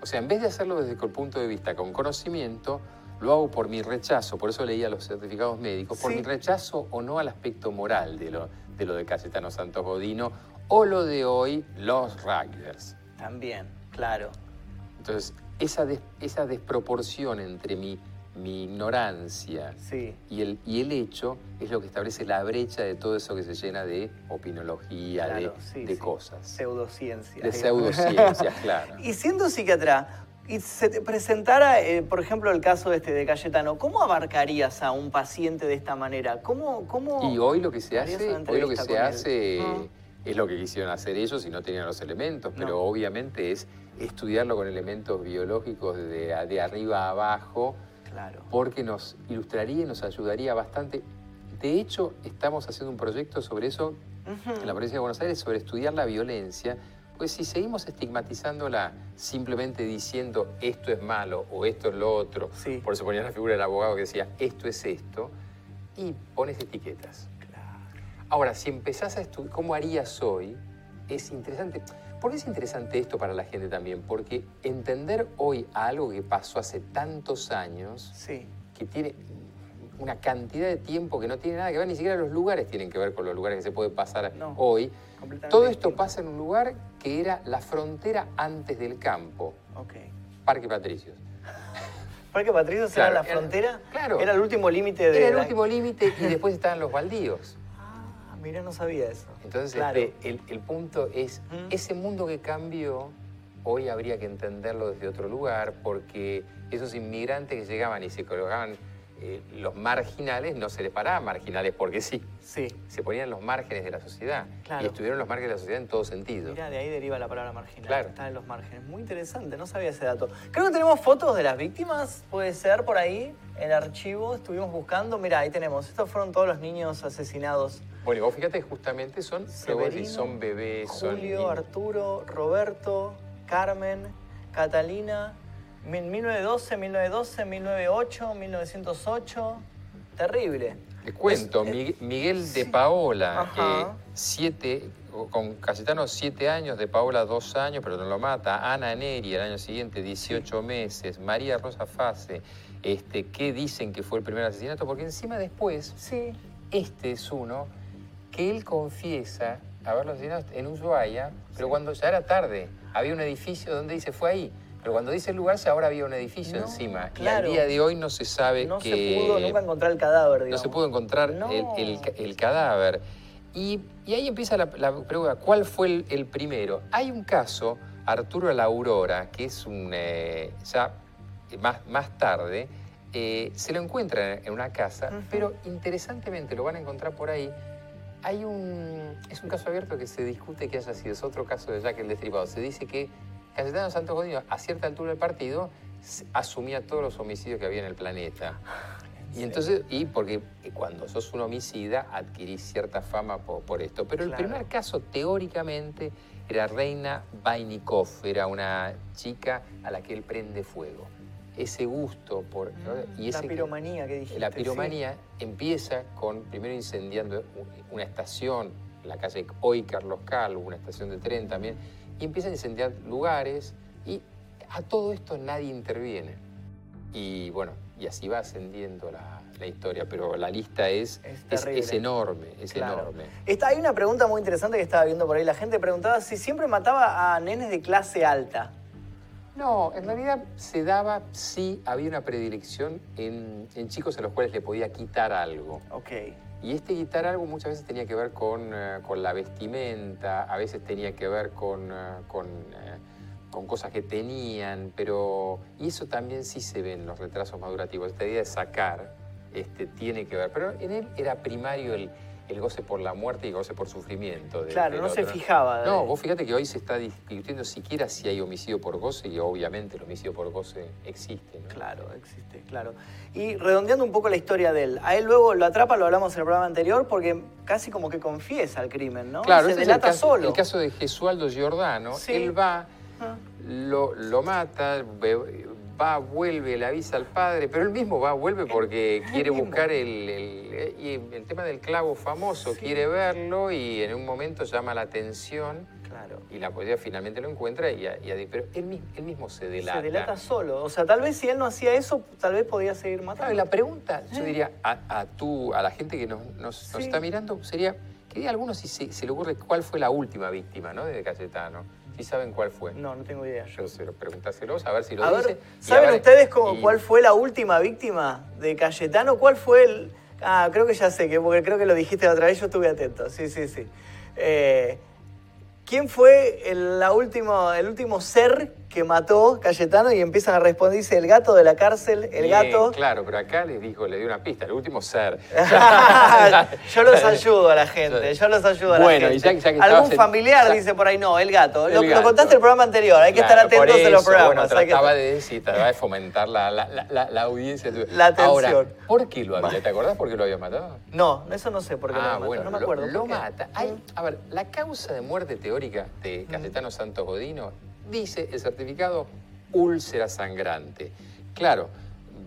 O sea, en vez de hacerlo desde el punto de vista con conocimiento, lo hago por mi rechazo, por eso leía los certificados médicos, por Sí. mi rechazo o no al aspecto moral de lo de, lo de Cayetano Santos Godino o lo de hoy, los rugbyers. También, claro. Entonces, esa, des- esa desproporción entre mi, mi ignorancia Sí. y el, y el hecho es lo que establece la brecha de todo eso que se llena de opinología, Claro, de, sí, de sí. cosas. Pseudociencia. De digamos. pseudociencias, claro. Y siendo psiquiatra, y se te presentara, eh, por ejemplo, el caso este de Cayetano, ¿cómo abarcarías a un paciente de esta manera? ¿Cómo, cómo Y hoy lo que se hace, hoy lo que se él? hace Ah. es lo que quisieron hacer ellos y no tenían los elementos, pero No. obviamente es estudiarlo con elementos biológicos de, de arriba a abajo, Claro. porque nos ilustraría y nos ayudaría bastante. De hecho, estamos haciendo un proyecto sobre eso en la provincia de Buenos Aires, sobre estudiar la violencia, pues si seguimos estigmatizándola simplemente diciendo esto es malo o esto es lo otro, Sí. por eso ponía la figura del abogado que decía esto es esto, y pones etiquetas. Claro. Ahora, si empezás a estudiar cómo harías hoy, es interesante. ¿Por qué es interesante esto para la gente también? Porque entender hoy algo que pasó hace tantos años, Sí. que tiene una cantidad de tiempo que no tiene nada que ver, ni siquiera los lugares tienen que ver con los lugares que se puede pasar No, hoy. Todo esto pasa en un lugar que era la frontera antes del campo, Ok. Parque Patricios. Parque Patricios Claro, era la era- frontera. claro. Era el último límite de. Era el la- último límite y después estaban los baldíos. Ah, mira, no sabía eso. Entonces, Claro. este, el, el punto es, Mm. ese mundo que cambió, hoy habría que entenderlo desde otro lugar, porque esos inmigrantes que llegaban y se colocaban eh, los marginales, no se les paraban marginales porque sí, Sí. se ponían los márgenes de la sociedad. Claro. Y estuvieron los márgenes de la sociedad en todo sentido. Mira, de ahí deriva la palabra marginal. Claro. Está en los márgenes. Muy interesante, no sabía ese dato. Creo que tenemos fotos de las víctimas, puede ser por ahí, en el archivo. Estuvimos buscando. Mira, ahí tenemos. Estos fueron todos los niños asesinados. Bueno, y vos fíjate, justamente son, Severino, son bebés, son... Julio. Arturo, Roberto, Carmen, Catalina, 1912, 1912, 1908, 1908. Terrible. Te cuento, Es- Miguel de Paola, Ajá. eh, siete, con Cayetano siete años, de Paola dos años, pero no lo mata. Ana Neri, el año siguiente, 18 meses. María Rosa Fase, este, ¿qué dicen que fue el primer asesinato? Porque encima después, Sí. este es uno que él confiesa haberlo asesinado en Ushuaia, pero cuando ya era tarde, había un edificio donde dice fue ahí. Pero cuando dice el lugar, ya ahora había un edificio No, encima. claro. Y al día de hoy no se sabe No que... se pudo nunca encontrar el cadáver, No digamos. se pudo encontrar No. el, el ca- el cadáver. Y, y ahí empieza la, la pregunta, ¿cuál fue el, el primero? Hay un caso, Arturo La Aurora, que es un, eh, ya más, más tarde, eh, se lo encuentra en una casa, pero interesantemente lo van a encontrar por ahí. Hay un, es un caso abierto que se discute que haya sido, es otro caso de Jack el Destripado. Se dice que Cayetano Santos Godino, a cierta altura del partido, asumía todos los homicidios que había en el planeta. Y entonces, y porque cuando sos un homicida adquirís cierta fama por, por esto. Pero el primer caso, teóricamente, era Reina Vainikov, era una chica a la que él prende fuego. Ese gusto por... Mm, y ese la piromanía que dijiste. la sí. piromanía empieza con, primero incendiando una estación, la calle hoy Carlos Calvo, una estación de tren también, y empieza a incendiar lugares y a todo esto nadie interviene. Y bueno, y así va ascendiendo la, la historia, pero la lista es, Es es, terrible. es enorme, es Claro. enorme. Está, hay una pregunta muy interesante que estaba viendo por ahí. La gente preguntaba si siempre mataba a nenes de clase alta. No, en realidad se daba, sí, había una predilección en, en chicos a los cuales le podía quitar algo. Ok. Y este quitar algo muchas veces tenía que ver con, eh, con la vestimenta, a veces tenía que ver con, eh, eh, con cosas que tenían, pero... Y eso también sí se ve en los retrasos madurativos. Esta idea de sacar este, tiene que ver. Pero en él era primario el, el goce por la muerte y el goce por sufrimiento. de- Claro, no se fijaba. No, vos fíjate que hoy se está discutiendo siquiera si hay homicidio por goce y obviamente el homicidio por goce existe. ¿no? Claro, existe, claro. Y redondeando un poco la historia de él, a él luego lo atrapa, lo hablamos en el programa anterior, porque casi como que confiesa el crimen, ¿no? Claro, Se ese es el delata caso, solo. el caso de Gesualdo Giordano. Sí. Él va, Ah, lo, lo mata, va, vuelve, le avisa al padre, pero él mismo va, vuelve porque quiere buscar el, el- y el tema del clavo famoso, Sí. quiere verlo y en un momento llama la atención Claro. y la policía finalmente lo encuentra, y, a- y a- pero él, mi- él mismo se delata. Se delata solo. O sea, tal vez si él no hacía eso, tal vez podía seguir matando. Claro, y la pregunta, yo Eh. diría, a, a tú, a la gente que nos, nos- está mirando, sería que diga algunos si se, se le ocurre cuál fue la última víctima, ¿no? De Cayetano. Si saben cuál fue. No, no tengo idea. Yo se lo preguntáselos, a ver si lo A dice. ver, ¿saben a ver- ustedes cómo- y- cuál fue la última víctima de Cayetano? ¿Cuál fue el...? Ah, creo que ya sé, que, porque creo que lo dijiste la otra vez, yo estuve atento. Sí, sí, sí. Eh, ¿Quién fue el, la último, el último ser que mató Cayetano? Y empiezan a responder, dice, el gato de la cárcel, el Bien, gato. Claro, pero acá les dijo, le dio una pista, el último ser. yo los ayudo a la gente, yo los ayudo a la Bueno, gente. y ya ya que Algún en- familiar dice por ahí, no, el gato. El lo, lo gato. contaste el programa anterior, hay que estar Claro, atentos en los programas. Bueno, que de decir, trataba de fomentar la, la, la, audiencia. La atención. Ahora, ¿por qué lo había? ¿Te acordás por qué lo había matado? No, eso no sé por qué lo ah, mató, bueno, no me lo- acuerdo. lo, mata. Hay, a ver, la causa de muerte teórica de Cayetano Santos Godino dice el certificado úlcera sangrante. Claro,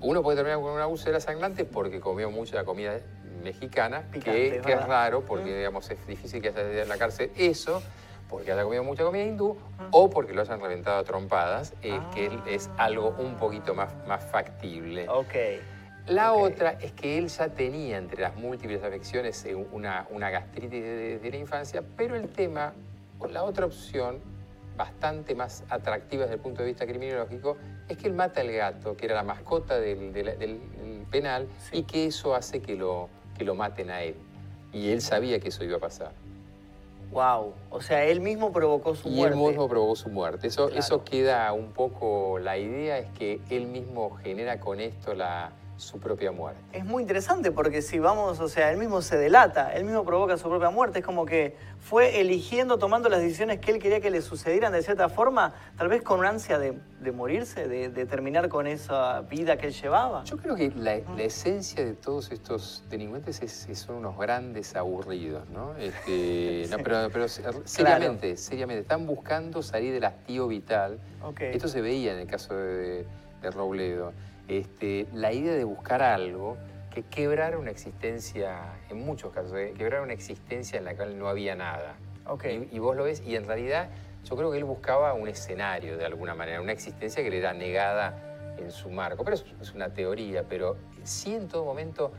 uno puede terminar con una úlcera sangrante porque comió mucha comida mexicana, Picante, que, es que raro porque digamos, es difícil que haya en la cárcel eso, porque haya comido mucha comida hindú, o porque lo hayan reventado a trompadas, eh, que Ah. es algo un poquito más, más factible. Ok. La otra es que él ya tenía entre las múltiples afecciones eh, una, una gastritis desde la infancia, pero el tema, o la otra opción, bastante más atractiva desde el punto de vista criminológico, es que él mata al gato, que era la mascota del, del- del penal, Sí. y que eso hace que lo, que lo maten a él. Y él sabía que eso iba a pasar. Wow. O sea, él mismo provocó su Y muerte. él mismo provocó su muerte. Eso, Claro. eso queda un poco, la idea es que él mismo genera con esto la, su propia muerte. Es muy interesante porque si vamos, o sea, él mismo se delata, él mismo provoca su propia muerte, es como que fue eligiendo, tomando las decisiones que él quería que le sucedieran de cierta forma, tal vez con ansia de, de morirse, de, de terminar con esa vida que él llevaba. Yo creo que la, la esencia de todos estos delincuentes es, es- son unos grandes aburridos, ¿no? Este, no, pero, pero seriamente, seriamente, están buscando salir del hastío vital. Esto se veía en el caso de, de Robledo. Este, la idea de buscar algo que quebrara una existencia, en muchos casos, eh, quebrara una existencia en la cual no había nada. Y, y vos lo ves, y en realidad yo creo que él buscaba un escenario de alguna manera, una existencia que le era negada en su marco. Pero es, es una teoría, pero sí en todo momento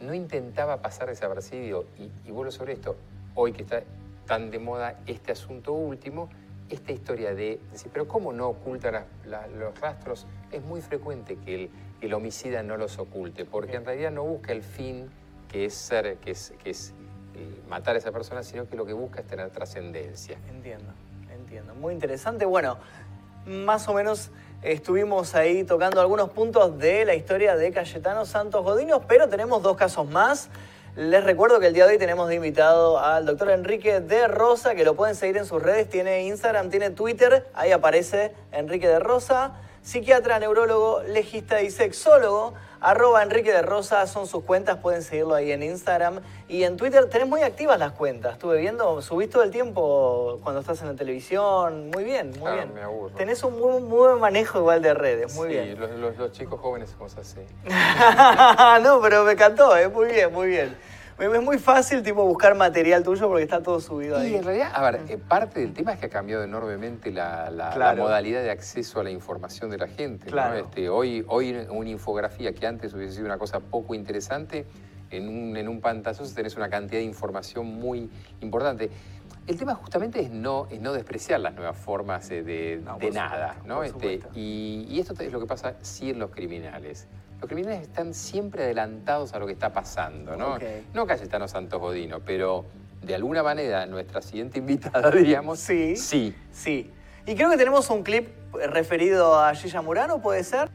no intentaba pasar desapercibido. Y, y vuelvo sobre esto, hoy que está tan de moda este asunto último, esta historia de decir, pero ¿cómo no oculta la- la- los rastros? Es muy frecuente que el, el homicida no los oculte, porque en realidad no busca el fin que es ser, que es, que es eh, matar a esa persona, sino que lo que busca es tener trascendencia. Entiendo, entiendo. Muy interesante. Bueno, más o menos estuvimos ahí tocando algunos puntos de la historia de Cayetano Santos Godinos, pero tenemos dos casos más. Les recuerdo que el día de hoy tenemos de invitado al doctor Enrique de Rosa, que lo pueden seguir en sus redes. Tiene Instagram, tiene Twitter, ahí aparece Enrique de Rosa. Psiquiatra, neurólogo, legista y sexólogo. Arroba Enrique de Rosa son sus cuentas, pueden seguirlo ahí en Instagram. Y en Twitter tenés muy activas las cuentas. Estuve viendo, subís todo el tiempo cuando estás en la televisión. Muy bien, muy Claro, bien. me aburro. Tenés un muy, muy buen manejo igual de redes, muy Sí, bien. Los, los- los chicos jóvenes somos así. no, pero me encantó, eh, muy bien, muy bien. Es muy fácil tipo buscar material tuyo porque está todo subido Y ahí. en realidad, a ver, eh, parte del tema es que ha cambiado enormemente la, la- la Claro. modalidad de acceso a la información de la gente. ¿no? Claro. Este, hoy, hoy una infografía que antes hubiese sido una cosa poco interesante, en un, en un pantallazo tenés una cantidad de información muy importante. El tema justamente es no, es no despreciar las nuevas formas eh, de, No, de por nada. supuesto, ¿no? Este, y, y esto es lo que pasa sí en los criminales. Los criminales están siempre adelantados a lo que está pasando, ¿no? No Cayetano Santos Godino, pero de alguna manera nuestra siguiente invitada, diríamos, Sí. sí. Sí. Y creo que tenemos un clip referido a Gilla Murano, ¿puede ser?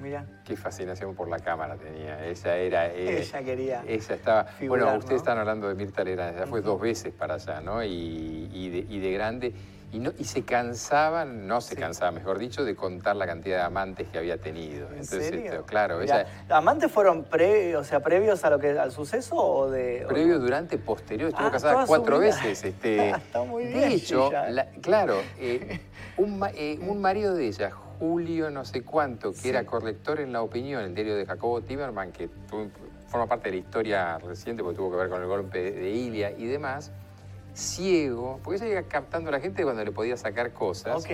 Mira, Qué fascinación por la cámara tenía. Ella era. eh, ella quería. Ella estaba. figurar, bueno, ustedes ¿no? están hablando de Mirta Legrand, ella fue dos veces para allá, ¿no? Y, y de, y de grande. Y, no, y se cansaba, no se Sí. cansaba, mejor dicho, de contar la cantidad de amantes que había tenido. ¿En Entonces, serio? claro, Mirá, ella. ¿Amantes fueron pre, o sea, previos a lo que, al suceso o de...? Previo, durante, posterior, estuvo Ah, casada cuatro veces. Este, Está muy bien, De hecho, la- claro, eh, un, eh, un marido de ella, Julio no sé cuánto, que Sí. era corrector en La Opinión, el diario de Jacobo Timerman, que forma parte de la historia reciente porque tuvo que ver con el golpe de, de Ilia y demás, ciego, porque ella iba captando a la gente cuando le podía sacar cosas. Ok.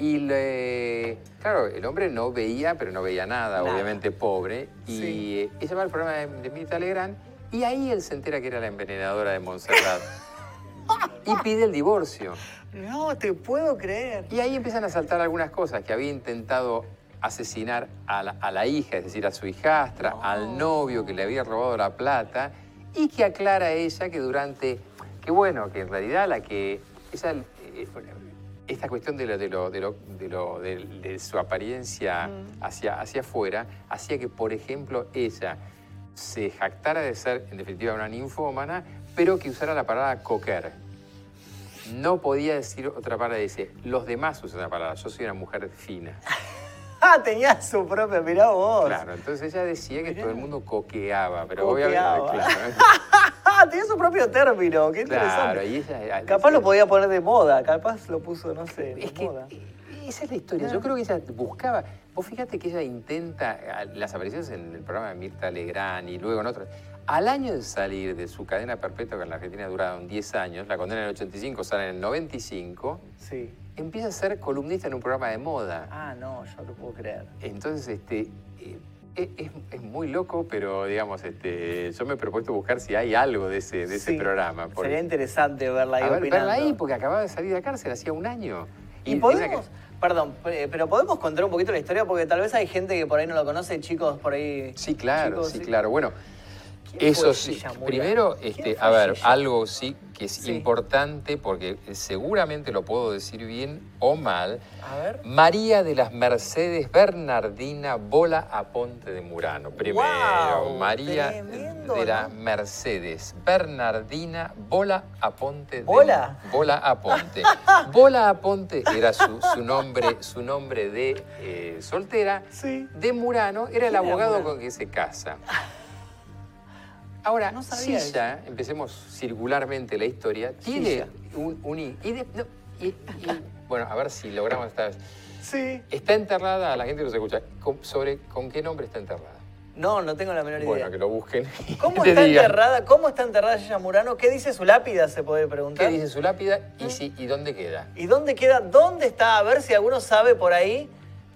Y le, claro, el hombre no veía, pero no veía nada, Nada. obviamente pobre. Y Sí. va al programa de, de Mirta Legrand y ahí él se entera que era la envenenadora de Montserrat. y pide el divorcio. No, te puedo creer. Y ahí empiezan a saltar algunas cosas, que había intentado asesinar a la, a la hija, es decir, a su hijastra, No. al novio que le había robado la plata, y que aclara ella que durante, que bueno, que en realidad la que esa, eh, esta cuestión de, lo- de, lo- de, lo- de su apariencia hacia, hacia afuera hacía que, por ejemplo, ella se jactara de ser, en definitiva, una ninfómana, pero que usara la palabra coquer. No podía decir otra palabra, dice, los demás usan la palabra, yo soy una mujer fina. Ah, tenía su propia, mirá vos. Claro, entonces ella decía que Mirá. todo el mundo coqueaba, pero Coqueaba. obviamente, claro, Ah, tenía su propio término, qué claro, interesante. y ella... Capaz lo podía poner de moda, capaz lo puso, no sé, de Es que moda. esa es la historia. Yo creo que ella buscaba. Vos fíjate que ella intenta las apariciones en el programa de Mirta Legrand y luego en otros. Al año de salir de su cadena perpetua, que en la Argentina duraron 10 años, la condena en el 85, sale en el 95, Sí. Empieza a ser columnista en un programa de moda. Ah, no, yo no lo puedo creer. Entonces, este. eh, es, es- es muy loco, pero digamos, este, yo me he propuesto buscar si hay algo de ese, de ese Sí. programa. porque- Sería interesante verla ahí a ver, verla ahí, porque acababa de salir de la cárcel hacía un año. Y podemos, que- perdón, pero podemos contar un poquito la historia porque tal vez hay gente que por ahí no lo conoce, chicos por ahí. Sí, claro, chicos, sí, claro. Bueno, ¿Quién eso sí. Primero, ¿Quién este, a ver, algo sí que es Sí. importante porque seguramente lo puedo decir bien o mal. A ver. María de las Mercedes Bernardina Bola Aponte de Murano. Primero, María tremendo, de las. Mercedes Bernardina Bola Aponte de ¿Bola? Bola Aponte. Bola Aponte era su, su nombre, su nombre de eh, soltera. Sí. De Murano era el ¿Quién era abogado con que se casa. Ahora, No sabía Silla, empecemos circularmente la historia, tiene un, un i- y de- no, y- y- bueno, a ver si logramos esta vez. Sí. Está enterrada, la gente nos escucha, con- sobre con qué nombre está enterrada. No, no tengo la menor idea. Bueno, que lo busquen. ¿Cómo está digan enterrada? ¿Cómo está enterrada Gilla Murano? ¿Qué dice su lápida? Se puede preguntar. ¿Qué dice su lápida y, si, y dónde queda? ¿Y dónde queda? ¿Dónde está? A ver si alguno sabe por ahí.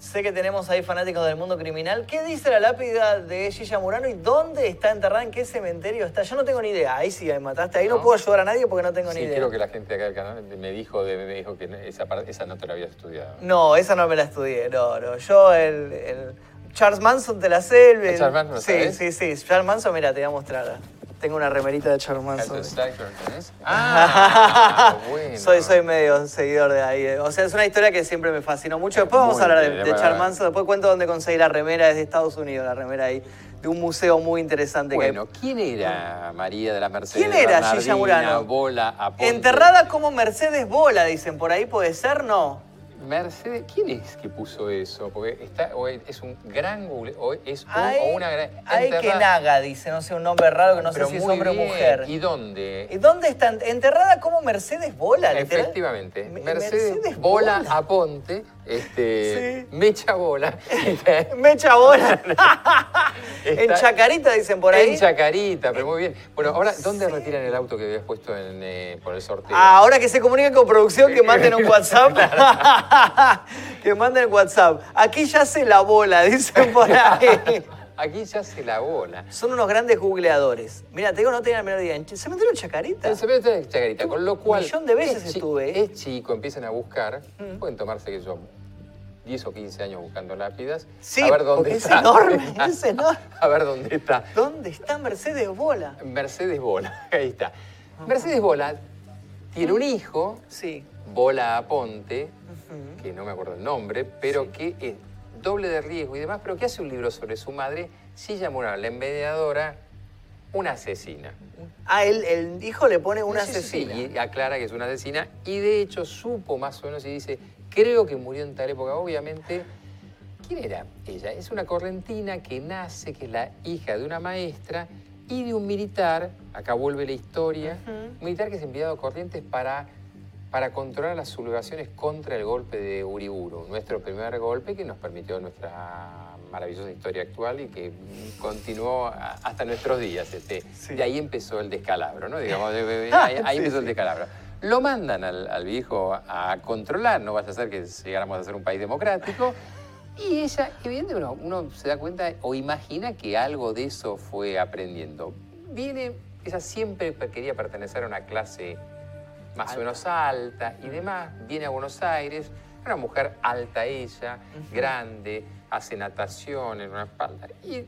Sé que tenemos ahí fanáticos del mundo criminal. ¿Qué dice la lápida de Gilla Murano y dónde está enterrada? ¿En qué cementerio está? Yo no tengo ni idea. Ahí sí me mataste. Ahí no, ¿No? puedo ayudar a nadie porque no tengo Sí, ni idea. creo que la gente acá del canal me dijo, de- me dijo que esa, esa no te la había estudiado. No, esa no me la estudié. No, no. Yo el, el Charles Manson te la sé. el- ¿El Charles Manson Sí, sí, sí. Charles Manson, mira, te voy a mostrar. Tengo una remerita de Charles Manson. ¿Eso es tenés? Ah, bueno. Soy, soy medio seguidor de ahí. eh. O sea, es una historia que siempre me fascinó mucho. Después vamos a hablar de, de. Manson. Después cuento dónde conseguí la remera desde Estados Unidos, la remera ahí, de un museo muy interesante Bueno, que ¿quién era María de la Mercedes? ¿Quién era Gilla Murano? Bola, hay. Aponte? Enterrada como Mercedes Bola, dicen por ahí, ¿puede ser? No. Mercedes, ¿quién es que puso eso? Porque está, o es un gran Google, o es un, Hay, o una gran. hay enterrada- que naga, dice, no sé, un nombre raro que no Pero sé si es hombre o bien. mujer. ¿Y dónde? ¿Y dónde está? Enterrada como Mercedes Bola, literal. Efectivamente. Me- Mercedes, Mercedes Bola, Bola. Aponte, este, Sí. Mecha Bola. Mecha Bola. en Chacarita, dicen por ahí. En Chacarita, pero muy bien. Bueno, ahora, ¿dónde retiran el auto que habías puesto en, eh, por el sorteo? Ah, Ahora que se comuniquen con producción, que manden un WhatsApp. que manden WhatsApp. Aquí ya se la bola, dicen por ahí. Aquí ya se la bola. Son unos grandes googleadores. Mira, te digo, no tenía la menor idea. ¿En ¿Cementerio de Chacarita? El cementerio de Chacarita, con lo cual. millón de veces es estuve, ¿eh? Es chico, empiezan a buscar. Pueden tomarse que yo 10 o 15 años buscando lápidas. Sí, a ver dónde porque es está. enorme, es enorme. A ver dónde está. ¿Dónde está Mercedes Bola? Mercedes Bola. Ahí está. Mercedes Bola tiene un hijo, Sí. Bola Aponte, Ujú. que no me acuerdo el nombre, pero que es doble de riesgo y demás, pero que hace un libro sobre su madre, Silla Murano, la envenenadora, una asesina. Ah, el, el hijo le pone una Sí, sí, sí, asesina. y aclara que es una asesina y de hecho supo más o menos y dice, creo que murió en tal época. Obviamente, ¿quién era ella? Es una correntina que nace, que es la hija de una maestra y de un militar, acá vuelve la historia, un militar que es enviado a Corrientes para, para controlar las sublevaciones contra el golpe de Uriburu, nuestro primer golpe que nos permitió nuestra maravillosa historia actual y que continuó hasta nuestros días. Este, Sí. De ahí empezó el descalabro, ¿no? Digamos, de- ahí, empezó el descalabro. Lo mandan al, al viejo a controlar, no vaya a ser que llegáramos a ser un país democrático. Y ella, evidentemente, uno, uno se da cuenta o imagina que algo de eso fue aprendiendo. Viene, ella siempre quería pertenecer a una clase más o menos alta y demás. Viene a Buenos Aires, una mujer alta ella, grande, hace natación en una espalda y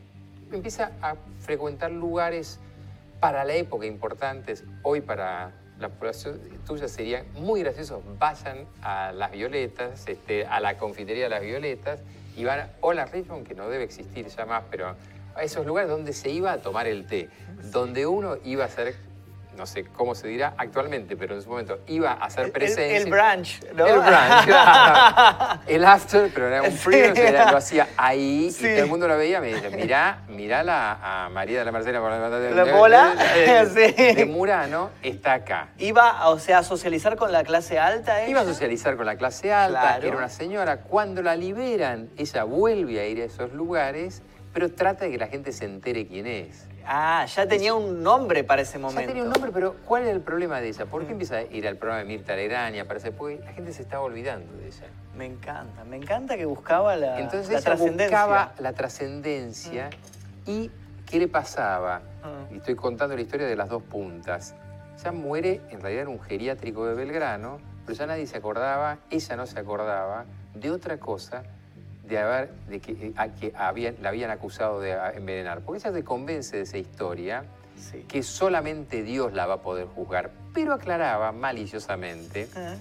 empieza a frecuentar lugares para la época importantes, hoy para la población tuya sería muy gracioso. Vayan a las violetas, este, a la confitería de las violetas, y van a Hola Richmond, que no debe existir ya más, pero a esos lugares donde se iba a tomar el té, donde uno iba a hacer no sé cómo se dirá actualmente, pero en ese momento iba a hacer presencia. El, brunch, ¿no? El brunch, claro. El after, pero era un frío, sea, lo hacía ahí y todo el mundo lo veía. Me dice, mirá, mirá la, a María de la Merced, la bola de, de, Murano, está acá. Iba, o sea, a socializar con la clase alta. Ella? Iba a socializar con la clase alta, era una señora. Cuando la liberan, ella vuelve a ir a esos lugares, pero trata de que la gente se entere quién es. Ah, ya tenía un nombre para ese momento. Ya tenía un nombre, pero ¿cuál era el problema de ella? ¿Por qué mm. empieza a ir al programa de Mirta Legrand y aparece? Porque la gente se estaba olvidando de ella. Me encanta, me encanta que buscaba la, Entonces la trascendencia. buscaba la trascendencia mm. y ¿qué le pasaba? Mm. Y estoy contando la historia de las dos puntas. Ya muere, en realidad en un geriátrico de Belgrano, pero ya nadie se acordaba, ella no se acordaba de otra cosa de haber, de que, eh, a, que habían, la habían acusado de envenenar. Porque ella se convence de esa historia que solamente Dios la va a poder juzgar. Pero aclaraba maliciosamente, ah.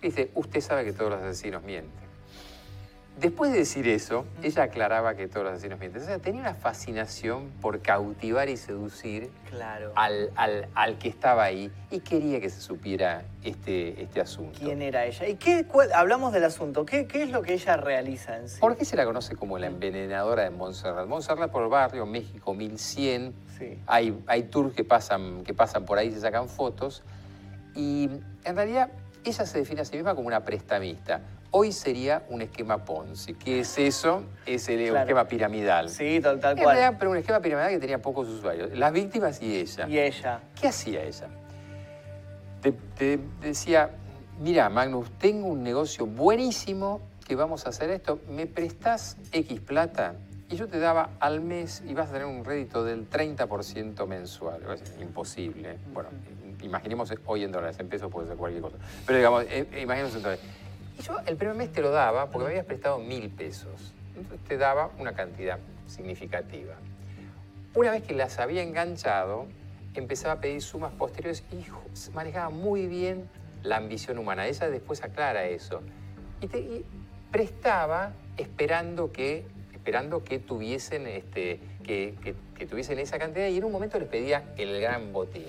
dice, usted sabe que todos los asesinos mienten. Después de decir eso, ella aclaraba que todos los asesinos mienten. O sea, tenía una fascinación por cautivar y seducir al, al, que estaba ahí y quería que se supiera este, este asunto. ¿Quién era ella? ¿Y qué, hablamos del asunto? ¿Qué, ¿Qué, es lo que ella realiza en sí? ¿Por qué se la conoce como la envenenadora de Montserrat? Montserrat por barrio, México 1100. Sí. Hay, hay tours que pasan, que pasan por ahí, se sacan fotos. Y en realidad ella se define a sí misma como una prestamista Hoy sería un esquema Ponzi. ¿Qué es eso? Es el esquema piramidal. Sí, tal, tal cual. pero un esquema piramidal que tenía pocos usuarios. Las víctimas y ella. Y ella. ¿Qué hacía ella? Te, decía, mira, Magnus, tengo un negocio buenísimo que vamos a hacer esto. ¿Me prestás X plata? Y yo te daba al mes y vas a tener un rédito del 30% mensual. Es imposible. Bueno, imaginemos hoy en dólares, en pesos puede ser cualquier cosa. Pero digamos, eh, imaginemos en dólares yo el primer mes te lo daba porque me habías prestado mil pesos. Entonces te daba una cantidad significativa. Una vez que las había enganchado, empezaba a pedir sumas posteriores y manejaba muy bien la ambición humana. Ella después aclara eso. Y, te, prestaba esperando que, esperando que tuviesen, este, que, que tuviesen esa cantidad y en un momento les pedía el gran botín.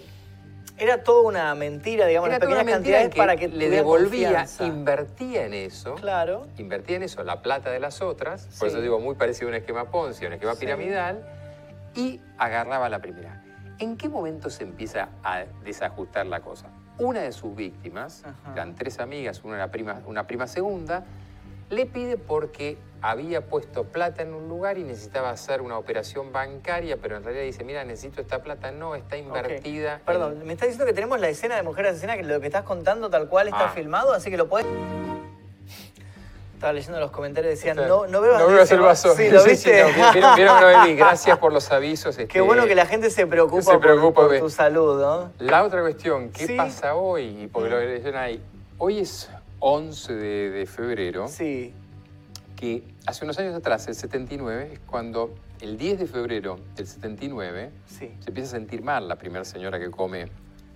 Era toda una mentira, digamos, Era pequeñas cantidades para que le devolvía, invertía en eso. Claro. Invertía en eso la plata de las otras, por eso digo, muy parecido a un esquema Ponzi, un esquema piramidal, y agarraba la primera. ¿En qué momento se empieza a desajustar la cosa? Una de sus víctimas, eran tres amigas, una, prima, una prima segunda, le pide porque había puesto plata en un lugar y necesitaba hacer una operación bancaria, pero en realidad dice, mira, necesito esta plata. No, está invertida. Perdón, me está diciendo que tenemos la escena de Mujeres Escena, que lo que estás contando tal cual está ah. filmado, así que lo puedes... Estaba leyendo los comentarios, decían, no, no veo No veo el vaso. Sí, ¿lo viste? vieron, vieron, Gracias por los avisos. Qué este, bueno que la gente se preocupa, por, tu salud, ¿no? La otra cuestión, ¿qué pasa hoy? Porque lo que ahí, hoy es 11 de febrero. Sí que hace unos años atrás, el 79, es cuando el 10 de febrero del 79 se empieza a sentir mal la primera señora que come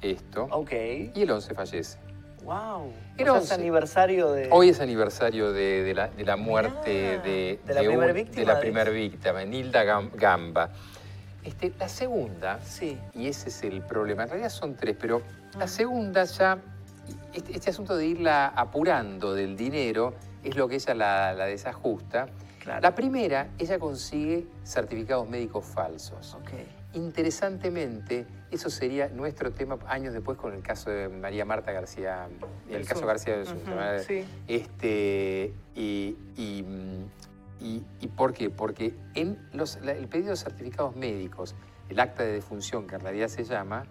esto. Ok. Y el 11 fallece. ¡Wow! Era es aniversario de... Hoy es aniversario de, la, muerte de, de, la primera víctima. De la primera víctima, Nilda Gamba. Este, la segunda, sí. y ese es el problema, en realidad son tres, pero la segunda ya, este, este asunto de irla apurando del dinero, es lo que ella la, desajusta. La primera, ella consigue certificados médicos falsos. Interesantemente, eso sería nuestro tema años después con el caso de María Marta García, el caso García del Sur. este, y, y, por qué? Porque en los, el pedido de certificados médicos, el acta de defunción, que en realidad se llama,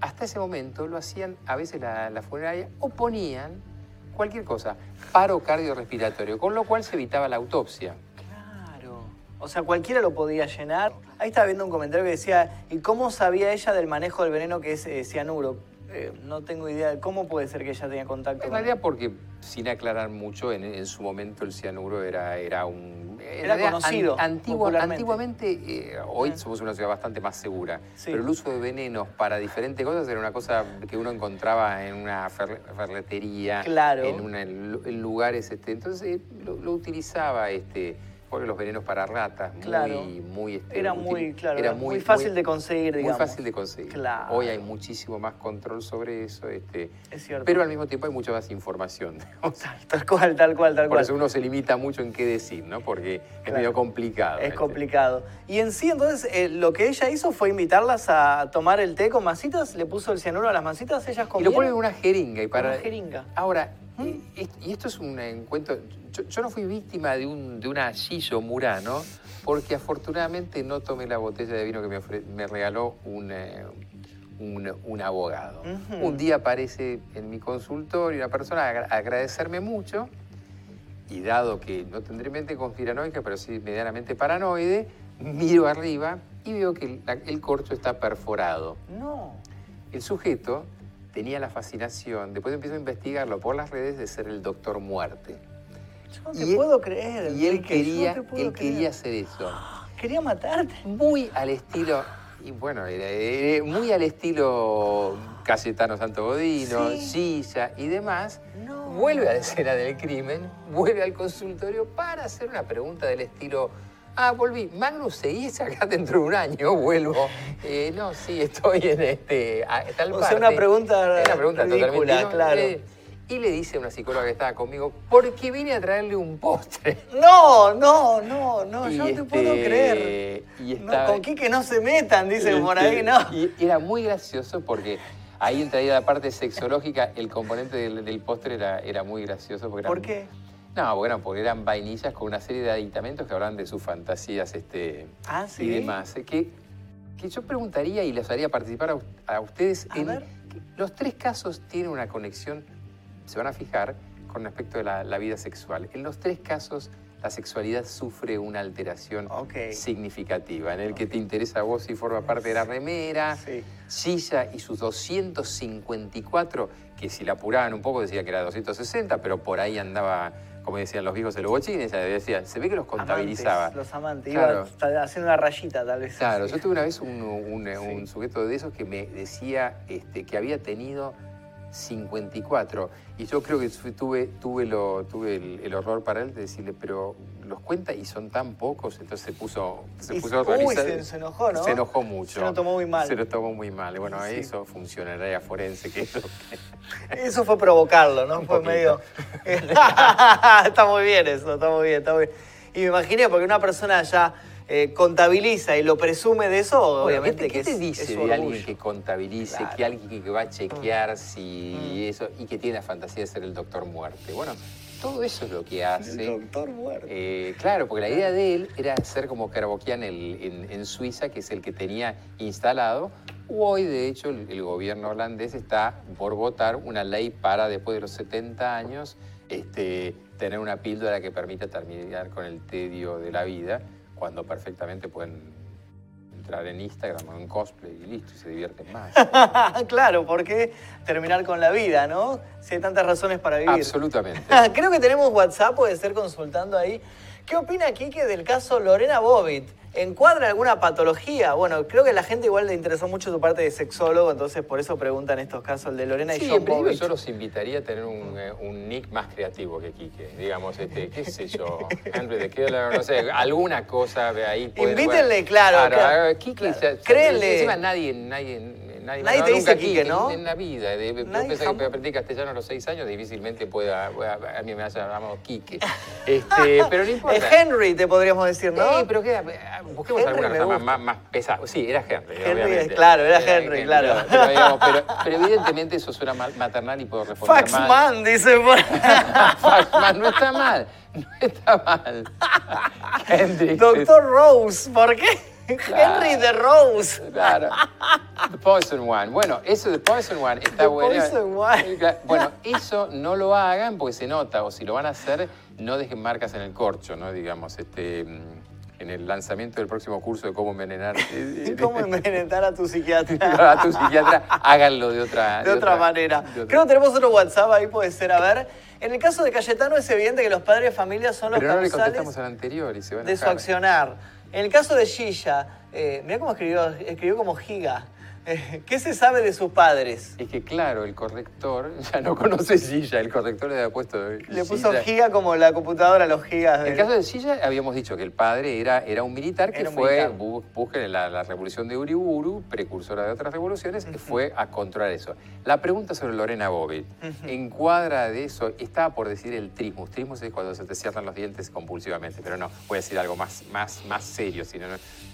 hasta ese momento lo hacían a veces la, la funeraria o ponían cualquier cosa, paro cardiorrespiratorio, con lo cual se evitaba la autopsia. Claro. O sea, cualquiera lo podía llenar. Ahí estaba viendo un comentario que decía, ¿y cómo sabía ella del manejo del veneno que es eh, cianuro? Eh, no tengo idea de cómo puede ser que ella tenía contacto En realidad porque sin aclarar mucho, en, en su momento el cianuro era, era un... en Era realidad, conocido antigua- antiguamente, eh, hoy somos una ciudad bastante más segura, Sí. pero el uso de venenos para diferentes cosas era una cosa que uno encontraba en una fer- ferretería, Claro. en, una- en lu- en lugares, este, entonces lo, lo utilizaba, este, porque los venenos para ratas, Claro. muy, muy... este, Era muy, claro, era muy, fácil de conseguir, muy digamos. fácil de conseguir. Claro. Hoy hay muchísimo más control sobre eso, este, Es cierto. pero al mismo tiempo hay mucha más información. Tal cual, tal cual, tal por cual. eso uno se limita mucho en qué decir, ¿no? Porque es medio complicado. Es este. complicado. Y en sí, entonces, eh, lo que ella hizo fue invitarlas a tomar el té con masitas, le puso el cianuro a las masitas, ellas Y comieron. lo ponen en una jeringa y para. Una jeringa. Ahora, ¿Mm? eh, y esto es un encuentro. Yo, yo no fui víctima de un, de una Murano, porque afortunadamente no tomé la botella de vino que me, ofre- me regaló un, eh, un, un abogado. Un día aparece en mi consultorio una persona a agradecerme mucho, y dado que no tendré mente conspiranoica, pero sí medianamente paranoide, miro arriba y veo que el corcho está perforado. No. El sujeto tenía la fascinación, después empiezo a investigarlo por las redes, de ser el doctor muerte. Yo no te Y él- puedo creer. Y él no quería, puedo él quería hacer eso. Quería matarte. Muy al estilo, y bueno, era- era muy al estilo Cayetano Santo Godino, Sí. Silla y demás. No. Vuelve a la escena del crimen, vuelve al consultorio para hacer una pregunta del estilo. Ah, volví. Magnus, ¿seguís acá dentro de un año? Vuelvo. Eh, no, sí, estoy en este. a tal O sea, parte. una pregunta Es una pregunta ridícula, totalmente. ¿no? claro. Eh, y le dice a una psicóloga que estaba conmigo, porque vine a traerle un postre. No, no, no, no, Y yo no te este, puedo creer. Y No, estaba- con Quique no se metan, dicen por ahí, este, no. Y era muy gracioso porque ahí entraría la parte sexológica, el componente del, del postre era, era muy gracioso. Porque ¿Por qué? No, bueno, porque eran vainillas con una serie de aditamentos que hablaban de sus fantasías este, Ah, sí. y demás. Eh, Que, que yo preguntaría y les haría participar a, a ustedes A en ver. los tres casos tienen una conexión, se van a fijar, con respecto a la, la vida sexual. En los tres casos la sexualidad sufre una alteración significativa, en el que te interesa a vos y forma parte de la remera, Sí. Silla y sus 254, que si la apuraban un poco decía que era 260, pero por ahí andaba, como decían los viejos bochines, ella decía, se ve que los contabilizaba. Amantes, los amantes. Claro. Iba haciendo una rayita, tal vez. Claro, yo tuve una vez un, un- Sí. un sujeto de esos que me decía este, que había tenido 54 y yo creo que tuve, tuve, lo, tuve el, el horror para él de decirle, pero los cuenta y son tan pocos, entonces se puso, se Y- puso a uy, organizar. se- se enojó, ¿no? Se enojó mucho. Se lo tomó muy mal. Se lo tomó muy mal. Y bueno, Sí. eso funcionaría forense, que eso. Eso fue provocarlo, ¿no? Un fue poquito. medio. está muy bien eso, está muy bien, está muy bien. Y me imaginé, porque una persona ya eh, contabiliza y lo presume de eso, Bueno, obviamente ¿Qué te, que qué te es- dice es de alguien que contabilice, Claro. que alguien que, va a chequear si Mm. eso y que tiene la fantasía de ser el doctor muerte? Bueno, todo eso es lo que hace. El doctor muerto. Eh, claro, porque la idea de él era ser como Kerbokian el- en, en Suiza, que es el que tenía instalado. Hoy, de hecho, el, el gobierno holandés está por votar una ley para, después de los 70 años, este, tener una píldora que permita terminar con el tedio de la vida, cuando perfectamente pueden entrar en Instagram o en cosplay y listo, y se divierten más. claro, ¿por qué terminar con la vida, no? Si hay tantas razones para vivir. Absolutamente. Creo que tenemos WhatsApp, puede ser consultando ahí. ¿Qué opina Quique del caso Lorena Bobbitt? ¿Encuadra alguna patología? Bueno, creo que a la gente igual le interesó mucho tu parte de sexólogo, entonces por eso preguntan estos casos, el de Lorena y Sí, John en principio Bobbitt. yo los invitaría a tener un, eh, un nick más creativo que Quique. Digamos, este, qué sé yo, Henry the Killer, no sé, alguna cosa de ahí. pueden- Invítenle, claro, claro, Quique, Créele. Encima nadie, nadie, nadie, Nadie te dice Quique, ¿no? En, en la vida. De, yo pensé que aprendí castellano a los seis años, difícilmente pueda, a, a mí me haya llamado Quique. Este, pero no importa. Henry, te podríamos decir, ¿no? Sí, pero queda, busquemos Henry alguna cosa más, más, pesada. Sí, era Henry. Henry, obviamente. claro, era Henry, claro. Pero, digamos, pero- pero evidentemente eso suena mal- maternal y puedo responder mal. Faxman, dice por Faxman, no está mal. No está mal. Hendrix. Doctor Rose, ¿por qué? Claro. Henry de Rose. Claro. The Poison One. Bueno, eso de Poison One está The bueno. Poison One. Claro, Bueno, eso no lo hagan porque se nota, o si lo van a hacer, no dejen marcas en el corcho, ¿no? Digamos, este, mm, en el lanzamiento del próximo curso de cómo envenenar ¿Cómo envenenar a tu psiquiatra? a tu psiquiatra, háganlo de otra, De otra manera. de otra- Creo que tenemos otro WhatsApp ahí, puede ser. A ver, En el caso de Cayetano es evidente que los padres de familia son los Pero no le causales contestamos al anterior y se van a de su enojar. accionar. En el caso de Gilla, eh, mira cómo escribió, escribió como giga. ¿Qué se sabe de sus padres? Es que claro, el corrector ya no conoce Silla, el corrector le había puesto Le puso Silla. giga como la computadora, los gigas. En el caso de Silla habíamos dicho que el padre era, era un militar que un fue, bu- busquen la, la revolución de Uriburu, precursora de otras revoluciones, que fue a controlar eso. La pregunta sobre Lorena Bobbitt, en cuadra de eso, estaba por decir el trismus. Trismus es cuando se te cierran los dientes compulsivamente, pero no, voy a decir algo más, más, más serio, si no,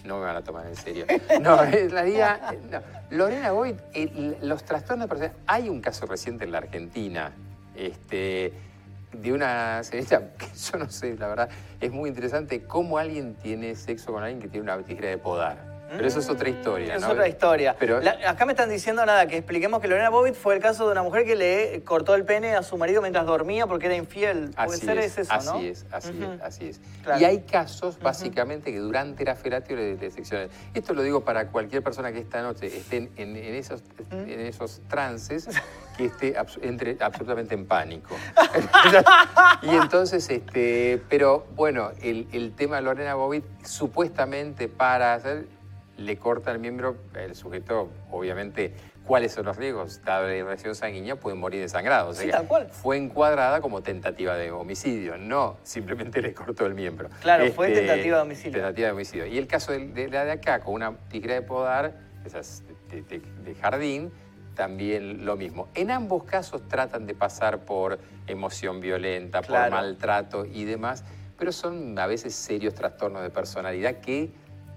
no, me van a tomar en serio. No, en realidad, no. Lorena el- los trastornos de personalidad, hay un caso reciente en la Argentina, este, de una señorita que yo no sé, la verdad, es muy interesante cómo alguien tiene sexo con alguien que tiene una tijera de podar. Pero eso es otra historia, Es ¿no? otra historia. Pero, La- acá me están diciendo nada, que expliquemos que Lorena Bobbitt fue el caso de una mujer que le cortó el pene a su marido mientras dormía porque era infiel. Puede Así ser es, es eso, así ¿no? es, así es, así es. Claro. Y hay casos, básicamente, que durante la felatio le, le seccionan. Esto lo digo para cualquier persona que esta noche esté en, en- en esos, en esos trances, que esté abs- entre absolutamente en pánico. y entonces, este, pero bueno, el, el tema de Lorena Bobbitt, supuestamente para hacer, le corta el miembro, el sujeto, obviamente, ¿cuáles son los riesgos? Dada la irradiación sanguínea, pueden morir desangrados. O sea Sí, tal cual. Fue encuadrada como tentativa de homicidio, no simplemente le cortó el miembro. Este, Claro, fue tentativa de homicidio. Tentativa de homicidio. Y el caso de, de la de acá, con una tijera de podar, esas de, de- de jardín, también lo mismo. En ambos casos tratan de pasar por emoción violenta, Claro. por maltrato y demás, pero son a veces serios trastornos de personalidad que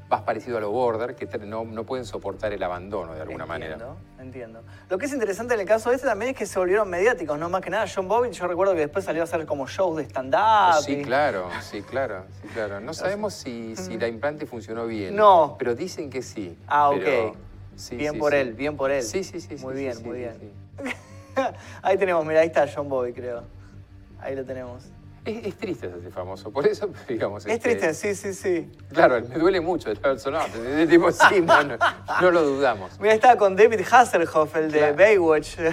vas parecido a lo border, que no, no pueden soportar el abandono de alguna manera. Entiendo, entiendo. Lo que es interesante en el caso este también es que se volvieron mediáticos, ¿no? Más que nada, John Bobbitt, yo recuerdo que después salió a hacer como shows de stand-up. Sí, y- claro, sí, claro, sí, claro. No sabemos si, si la implante funcionó bien. No. Pero dicen que sí. Ah, pero- ok. sí, bien sí, por sí. él, bien por él. Sí, sí, sí. Muy sí, bien, sí, muy sí, bien. sí. ahí tenemos, mira, ahí está John Bobbitt, creo. Ahí lo tenemos. Es, es triste ese famoso, por eso, digamos. Es este, triste, sí, sí, sí. Claro, me duele mucho el personaje. De tipo, sí, no, no, no lo dudamos. Mira, estaba con David Hasselhoff, el de Claro. Baywatch.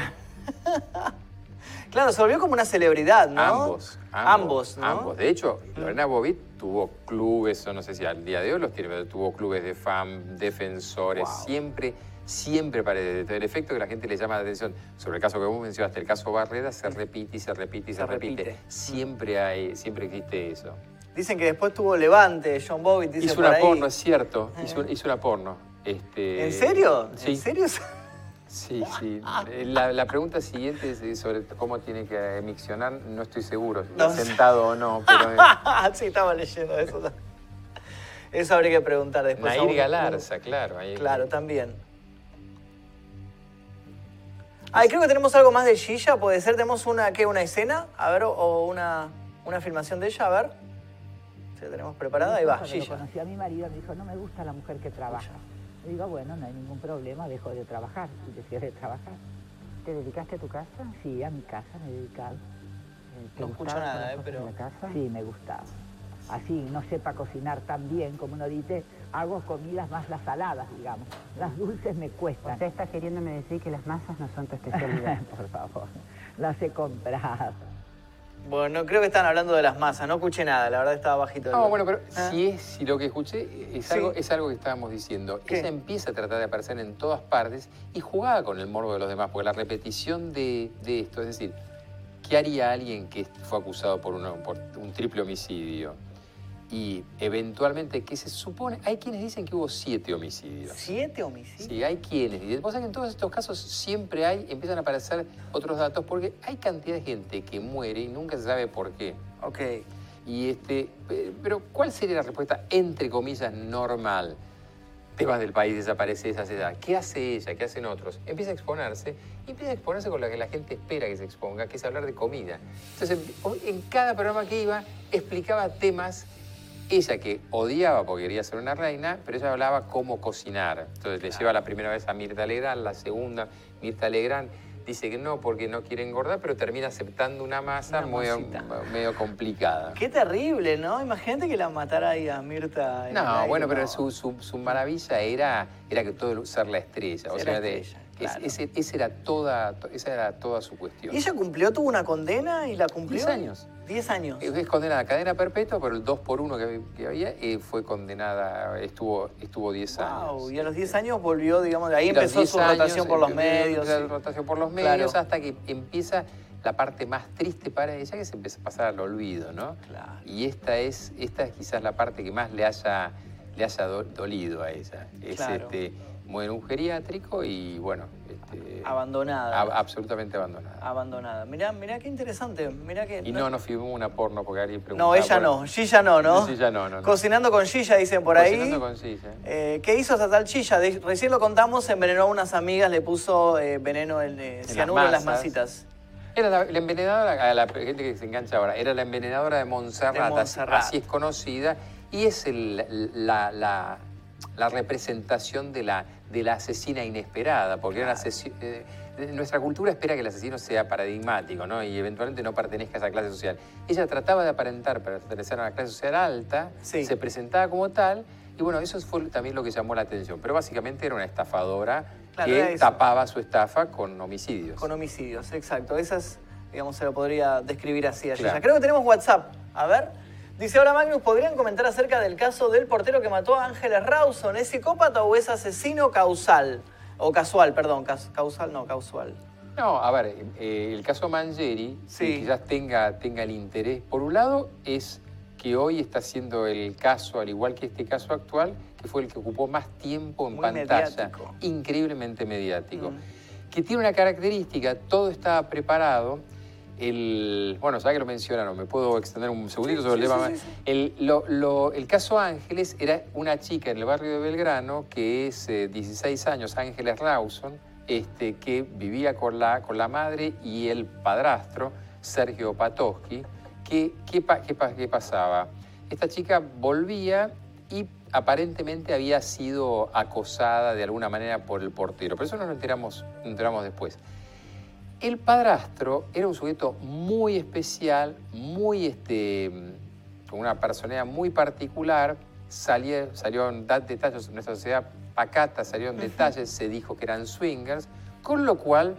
claro, se volvió como una celebridad, ¿no? Ambos, Ambos, ¿no? Ambos. De hecho, Lorena Bobbitt tuvo clubes, o no sé si al día de hoy los tiene, pero tuvo clubes de fan, defensores, Wow. siempre, siempre el, el efecto que la gente le llama la atención. Sobre el caso que vos mencionaste, el caso Barreda, se repite y se repite y se, Se repite. repite. Siempre hay, siempre existe eso. Dicen que después tuvo Levante, John Bobbitt, dice Hizo por una ahí. porno, es cierto. Hizo, hizo una porno. Este, ¿En serio? Sí. ¿En serio? Sí, sí. Eh, La, la pregunta siguiente es eh, sobre cómo tiene que emiccionar. No estoy seguro si No sentado o no, pero... eh, sí, estaba leyendo eso. Eso habría que preguntar después. Nair Galarza, claro. ahí- Claro, también. Ay, creo que tenemos algo más de Gilla, puede ser. ¿Tenemos una, qué, una escena? A ver, o- una, una filmación de ella, a ver. Si la tenemos preparada, ahí va, Gilla. conocí a mi marido, me dijo, no me gusta la mujer que trabaja. Le digo, bueno, no hay ningún problema, dejo de trabajar y dejé de trabajar. ¿Te dedicaste a tu casa? Sí, a mi casa me he dedicado. Eh, ¿te No escucho nada, eh, pero- de la casa? Sí, me gustaba. Así, no sepa cocinar tan bien, como uno dice, hago comidas más las saladas, digamos. Las dulces me cuestan. Usted está queriéndome decir que las masas no son tu especialidad. Por favor, las he comprado. Bueno, creo que están hablando de las masas, no escuché nada, la verdad estaba bajito. No, bueno, pero Ah. si es si lo que escuché es Sí. algo, es algo que estábamos diciendo. ¿Qué? Ella empieza a tratar de aparecer en todas partes y jugaba con el morbo de los demás, porque la repetición de, de esto, es decir, ¿qué haría alguien que fue acusado por, uno- por un triple homicidio? Y eventualmente, que se supone, hay quienes dicen que hubo siete homicidios. ¿Siete homicidios? Sí, hay quienes. Y sabés que en todos estos casos siempre hay, empiezan a aparecer otros datos, porque hay cantidad de gente que muere y nunca se sabe por qué. Ok. Y este, pe- pero ¿cuál sería la respuesta, entre comillas, normal? Te vas del país, desapareces, haces edad. ¿Qué hace ella? ¿Qué hacen otros? Empieza a exponerse y empieza a exponerse con lo que la gente espera que se exponga, que es hablar de comida. Entonces, en cada programa que iba, explicaba temas. Ella que odiaba porque quería ser una reina, pero ella hablaba cómo cocinar. Entonces le lleva la primera vez a Mirta Legrand, la segunda, Mirta Legrand dice que no porque no quiere engordar, pero termina aceptando una masa Una medio, complicada. Qué terrible, ¿no? Imagínate que la matara ahí a Mirta. No, bueno, pero su, su- su maravilla era, era que todo ser la estrella. O sea, la de- Es- ese- esa, era toda, esa era toda su cuestión. ¿Y ella cumplió, tuvo una condena y la cumplió? 10 años. 10 años. Es condenada a cadena perpetua, pero el 2 por 1 que, que había eh, fue condenada, estuvo, estuvo 10 años. Wow, y a los 10 años volvió, digamos, de ahí empezó 10 su años, rotación por los medios. La rotación por los Claro. medios hasta que empieza la parte más triste para ella, que se empieza a pasar al olvido, ¿no? Claro. Y esta es, esta es quizás la parte que más le haya, le haya do- dolido a ella. Es Claro. este, muere un geriátrico y bueno, este, Abandonada. ab- absolutamente abandonada. Abandonada. Mirá, mirá qué interesante. Mirá que. Y no nos filmó una porno porque alguien preguntaba. No, ella no. Gilla no, ¿no? Gilla no, no, no. Cocinando con Gilla, dicen por ahí. Cocinando con silla. Eh, ¿Qué hizo esa tal Chilla? De- recién lo contamos, envenenó a unas amigas, le puso eh, veneno en, eh, las cianuro en las masas. masitas. Era la, la envenenadora, a la gente que se engancha ahora, era la envenenadora de Montserrat, De así- Montserrat. Así, es conocida, y es el- la, la- la representación de la, de la asesina inesperada, porque era una asesi- eh, nuestra cultura espera que el asesino sea paradigmático ¿no? y eventualmente no pertenezca a esa clase social. Ella trataba de aparentar pertenecer a una clase social alta, Sí. se presentaba como tal, y bueno, eso fue también lo que llamó la atención, pero básicamente era una estafadora Claro, era que tapaba su estafa con homicidios. Con homicidios, exacto. Esas, digamos, se lo podría describir así a. Claro. Creo que tenemos WhatsApp. A ver. Dice, hola Magnus, ¿podrían comentar acerca del caso del portero que mató a Ángeles Rawson? ¿Es psicópata o es asesino causal? O casual, perdón, causal no, causal. No, a ver, eh, el caso Mangieri, Sí. que quizás tenga, tenga el interés. Por un lado, es que hoy está siendo el caso, al igual que este caso actual, que fue el que ocupó más tiempo en Muy pantalla. mediático. Increíblemente mediático. Mm. Que tiene una característica, todo estaba preparado. El, bueno, ya que lo mencionaron, me puedo extender un segundito Sí, sobre sí, el tema. sí. El, lo- lo- el caso Ángeles era una chica en el barrio de Belgrano que es eh, 16 años, Ángeles Rawson, este, que vivía con la, con la madre y el padrastro, Sergio Patoski. ¿Qué, qué pasaba? Esta chica volvía y aparentemente había sido acosada de alguna manera por el portero, pero eso nos lo enteramos, nos enteramos después. El padrastro era un sujeto muy especial, muy este, con una personalidad muy particular. Salió, salieron da- detalles, nuestra sociedad pacata salieron detalles, se dijo que eran swingers, con lo cual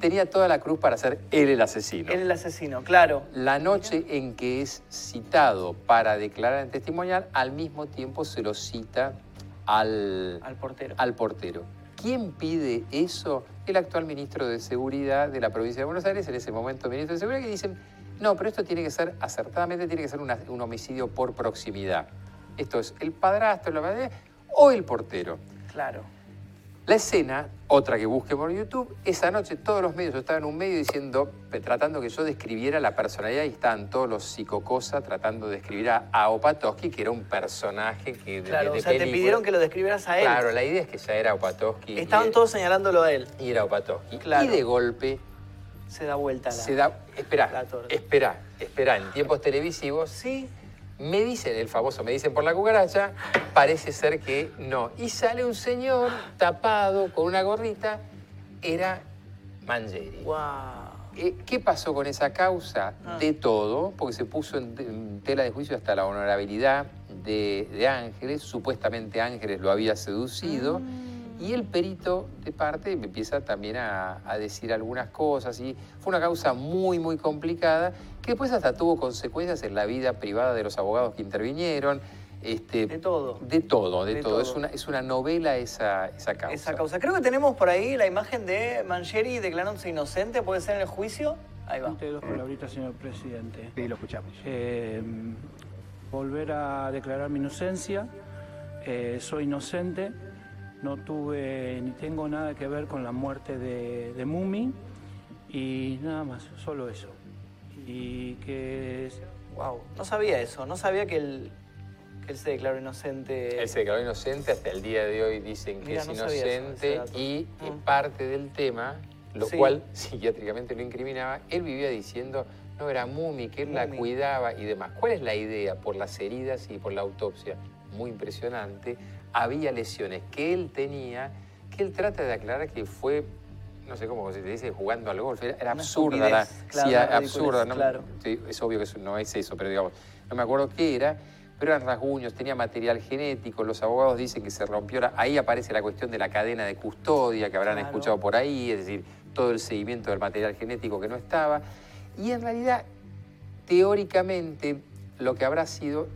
tenía toda la cruz para ser él el asesino. Él el asesino, claro. La noche en que es citado para declarar en testimonial, al mismo tiempo se lo cita al, Al portero. al portero. ¿Quién pide eso? El actual ministro de Seguridad de la provincia de Buenos Aires, en ese momento ministro de Seguridad, que dicen, no, pero esto tiene que ser, acertadamente, tiene que ser un homicidio por proximidad. Esto es el padrastro, la madre o el portero. Claro. La escena, otra que busque por YouTube, esa noche todos los medios, yo estaba en un medio diciendo, tratando que yo describiera la personalidad y estaban todos los psicocosa tratando de describir a, a Opatowski, que era un personaje que de, Claro, de o sea, te pidieron que lo describieras a él. Claro, la idea es que ya era Opatowski. Estaban y, todos señalándolo a él. Y era Opatowski. Claro. Y de golpe Se da vuelta la... se da... Espera, espera, espera, en tiempos televisivos Sí, me dicen, el famoso me dicen por la cucaracha, parece ser que no. Y sale un señor tapado con una gorrita, era Mangieri. wow. Eh, ¿Qué pasó con esa causa? Ah. De todo, porque se puso en, tela de juicio hasta la honorabilidad de, de Ángeles. Supuestamente Ángeles lo había seducido. Y el perito de parte empieza también a, a decir algunas cosas. Y fue una causa muy, muy complicada, que después hasta tuvo consecuencias en la vida privada de los abogados que intervinieron. Este, De todo. De todo, de, De todo. Es, una, es una novela esa, esa causa. Esa causa. Creo que tenemos por ahí la imagen de Mangieri declarándose inocente. ¿Puede ser en el juicio? Ahí va. Dos palabritas, señor presidente. Sí, lo escuchamos. Eh, volver a declarar mi inocencia. Eh, soy inocente. No tuve ni tengo nada que ver con la muerte de, de Mumi. Y nada más, solo eso. Y que Wow. No sabía eso. No sabía que él, que él se declaró inocente. Él se declaró inocente, hasta el día de hoy dicen que Mira, es no sabía eso, inocente y Mm. parte del tema, lo Sí. cual psiquiátricamente lo incriminaba, él vivía diciendo, no era Mumi, que él la cuidaba y demás. ¿Cuál es la idea? Por las heridas y por la autopsia, muy impresionante, había lesiones que él tenía, que él trata de aclarar que fue, no sé cómo se dice, jugando al golf, era, absurda, la, claro, sí, absurda, ¿no? claro. Sí, es obvio que eso no es eso, pero digamos, no me acuerdo qué era, pero eran rasguños, tenía material genético, los abogados dicen que se rompió, ahí aparece la cuestión de la cadena de custodia que habrán Claro. escuchado por ahí, es decir, todo el seguimiento del material genético que no estaba, y en realidad, teóricamente, lo que habrá sido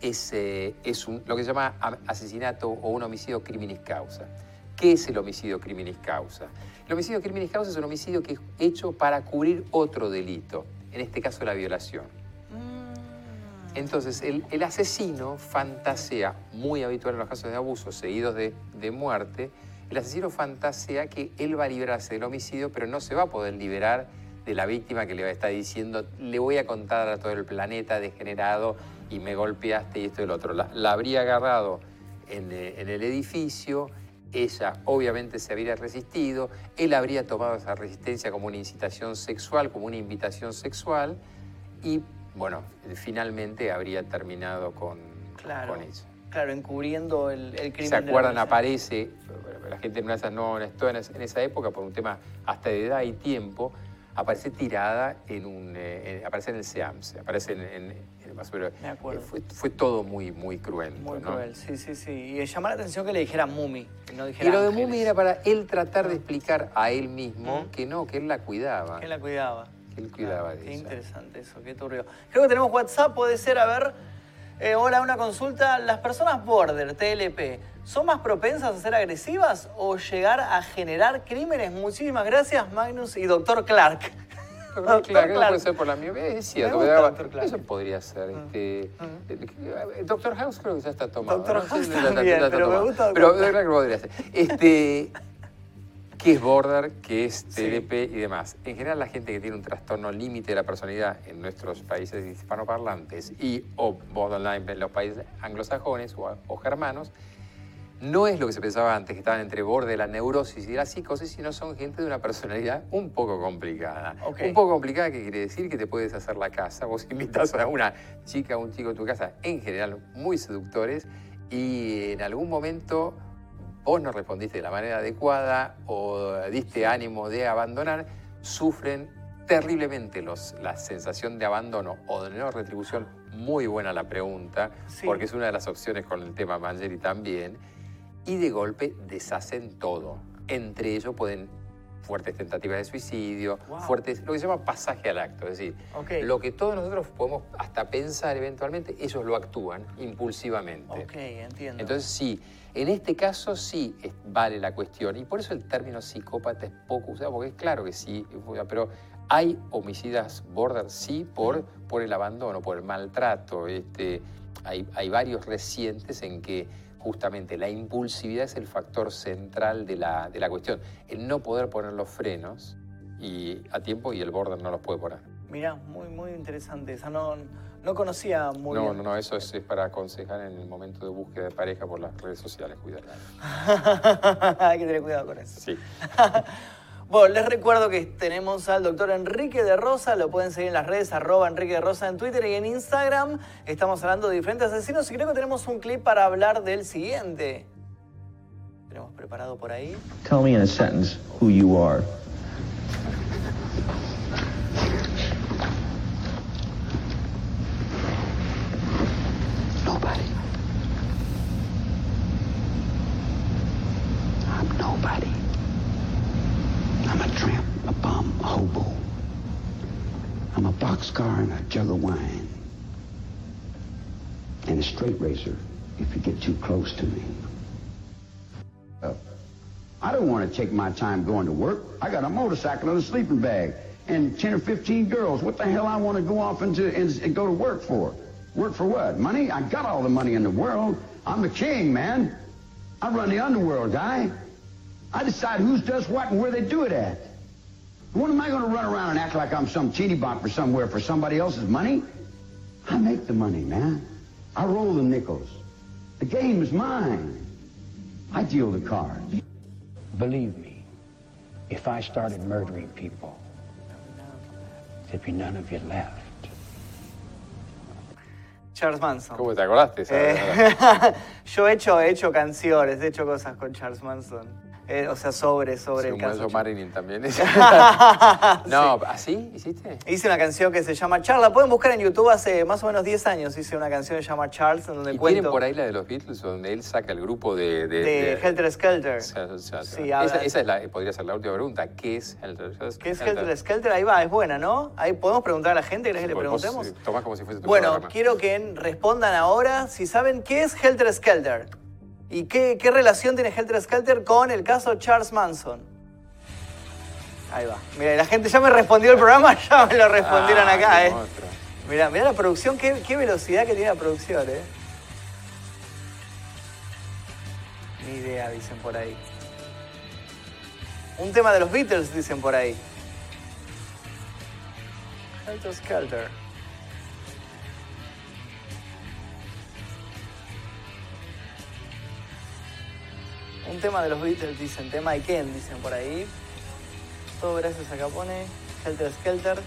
es, eh, es un- lo que se llama am- asesinato o un homicidio criminis causa. ¿Qué es el homicidio criminis causa? El homicidio criminis causa es un homicidio que es hecho para cubrir otro delito, en este caso la violación. Entonces, el, el asesino fantasea, muy habitual en los casos de abuso seguidos de, de muerte, el asesino fantasea que él va a librarse del homicidio, pero no se va a poder liberar de la víctima que le va a estar diciendo, le voy a contar a todo el planeta degenerado y me golpeaste y esto y el otro. La, la habría agarrado en, eh, en el edificio, ella obviamente se habría resistido, él habría tomado esa resistencia como una incitación sexual, como una invitación sexual, y bueno, finalmente habría terminado con, Claro. con ella. Claro, encubriendo el, el crimen. ¿Se de la acuerdan? Aparece, la gente no, esas no en esa- en esa época por un tema hasta de edad y tiempo, aparece tirada en un, eh, aparece en el SEAMS, aparece en, en- en- más o menos, Me acuerdo. eh, Fue, fue todo muy, muy cruento. Muy ¿no? cruel, sí, sí, sí. Y llama la atención que le dijera Mumi, que no Y lo de Ángeles. Mumi era para él tratar de explicar a él mismo Mm. que no, que él la cuidaba. ¿Quién la cuidaba? Que él cuidaba Claro, de Qué ella. interesante eso, qué turbio. Creo que tenemos WhatsApp, puede ser, a ver. eh, hola, una consulta. ¿Las personas border, TLP, son más propensas a ser agresivas o llegar a generar crímenes? Muchísimas gracias, Magnus y doctor Clark. Doctor Doctor Clark, no Clark. puede ser por la. Clark. eso podría ser. Este, eh, Doctor House creo que ya está tomado. Dr. ¿no? House también, ya está pero me tomado. gusta. Pero. Dr. Clark podría ser. Este, ¿Qué es border? ¿Qué es Sí. TLP y demás? En general, la gente que tiene un trastorno límite de la personalidad en nuestros países hispanoparlantes y o borderline en los países anglosajones o, o germanos, no es lo que se pensaba antes, que estaban entre borde de la neurosis y la psicosis, sino son gente de una personalidad un poco complicada. Un poco complicada, que quiere decir que te puedes hacer la casa. Vos invitas a una chica o un chico a tu casa, en general muy seductores, y en algún momento vos no respondiste de la manera adecuada o diste ánimo de abandonar, sufren terriblemente los, la sensación de abandono o de no retribución. Muy buena la pregunta, Sí. porque es una de las opciones con el tema Mangeri también. Y de golpe deshacen todo. Entre ellos pueden fuertes tentativas de suicidio, Wow. fuertes, lo que se llama pasaje al acto. Es decir, lo que todos nosotros podemos hasta pensar eventualmente, ellos lo actúan impulsivamente. Ok, entiendo. Entonces sí, en este caso sí vale la cuestión y por eso el término psicópata es poco usado, porque es claro que sí, pero hay homicidas border sí por, por el abandono, por el maltrato. Este, hay, hay varios recientes en que justamente la impulsividad es el factor central de la, de la cuestión, el no poder poner los frenos y, a tiempo y el border no los puede poner. Mirá, muy, muy interesante. Esa no, no conocía muy no, bien. no, no, eso es, es para aconsejar en el momento de búsqueda de pareja por las redes sociales, cuidado. Hay que tener cuidado con eso. Sí. Bueno, les recuerdo que tenemos al doctor Enrique de Rosa, lo pueden seguir en las redes, arroba Enrique de Rosa en Twitter y en Instagram. Estamos hablando de diferentes asesinos y creo que tenemos un clip para hablar del siguiente. Tenemos preparado por ahí. Tell me in a sentence who you are. Straight racer if you get too close to me. Uh, I don't want to take my time going to work. I got a motorcycle and a sleeping bag and 10 or 15 girls. What the hell I want to go off into and, and go to work for? Work for what? Money? I got all the money in the world. I'm the king, man. I run the underworld, guy. I decide who's does what and where they do it at. What am I going to run around and act like I'm some teeny bopper somewhere for somebody else's money? I make the money, man. I roll the nickels. The game is mine. I deal the cards. Believe me, if I started murdering people, there'd be none of you left. Charles Manson. ¿Cómo te acordaste? esa- Eh, yo he hecho, he hecho canciones, he hecho cosas con Charles Manson. Eh, o sea, sobre, sobre el Según caso. eso, Charles. Marilyn también. no, ¿así hiciste? Hice una canción que se llama Charles. La pueden buscar en YouTube hace más o menos 10 años. Hice una canción que se llama Charles, en donde ¿Y cuento tienen por ahí la de los Beatles, donde él saca el grupo de... De, de Helter Skelter. Sí, esa, es la, podría ser la última pregunta. ¿Qué es Helter Skelter? ¿Qué es Helter Skelter? Ahí va, es buena, ¿no? Ahí podemos preguntar a la gente, ¿querés que le preguntemos? tomás como si fuese tu Bueno, programa. quiero que respondan ahora si saben qué es Helter Skelter y qué, qué relación tiene Helter Skelter con el caso Charles Manson. Ahí va. Mira, la gente ya me respondió el programa, ya me lo respondieron Ah, acá, ¿eh? Mira, mira la producción, qué, qué velocidad que tiene la producción, ¿eh? Ni idea, dicen por ahí. Un tema de los Beatles, dicen por ahí. Helter Skelter. Un tema de los Beatles, dicen. Tema de Ken, dicen por ahí. Todo gracias a Capone. Helter Skelter.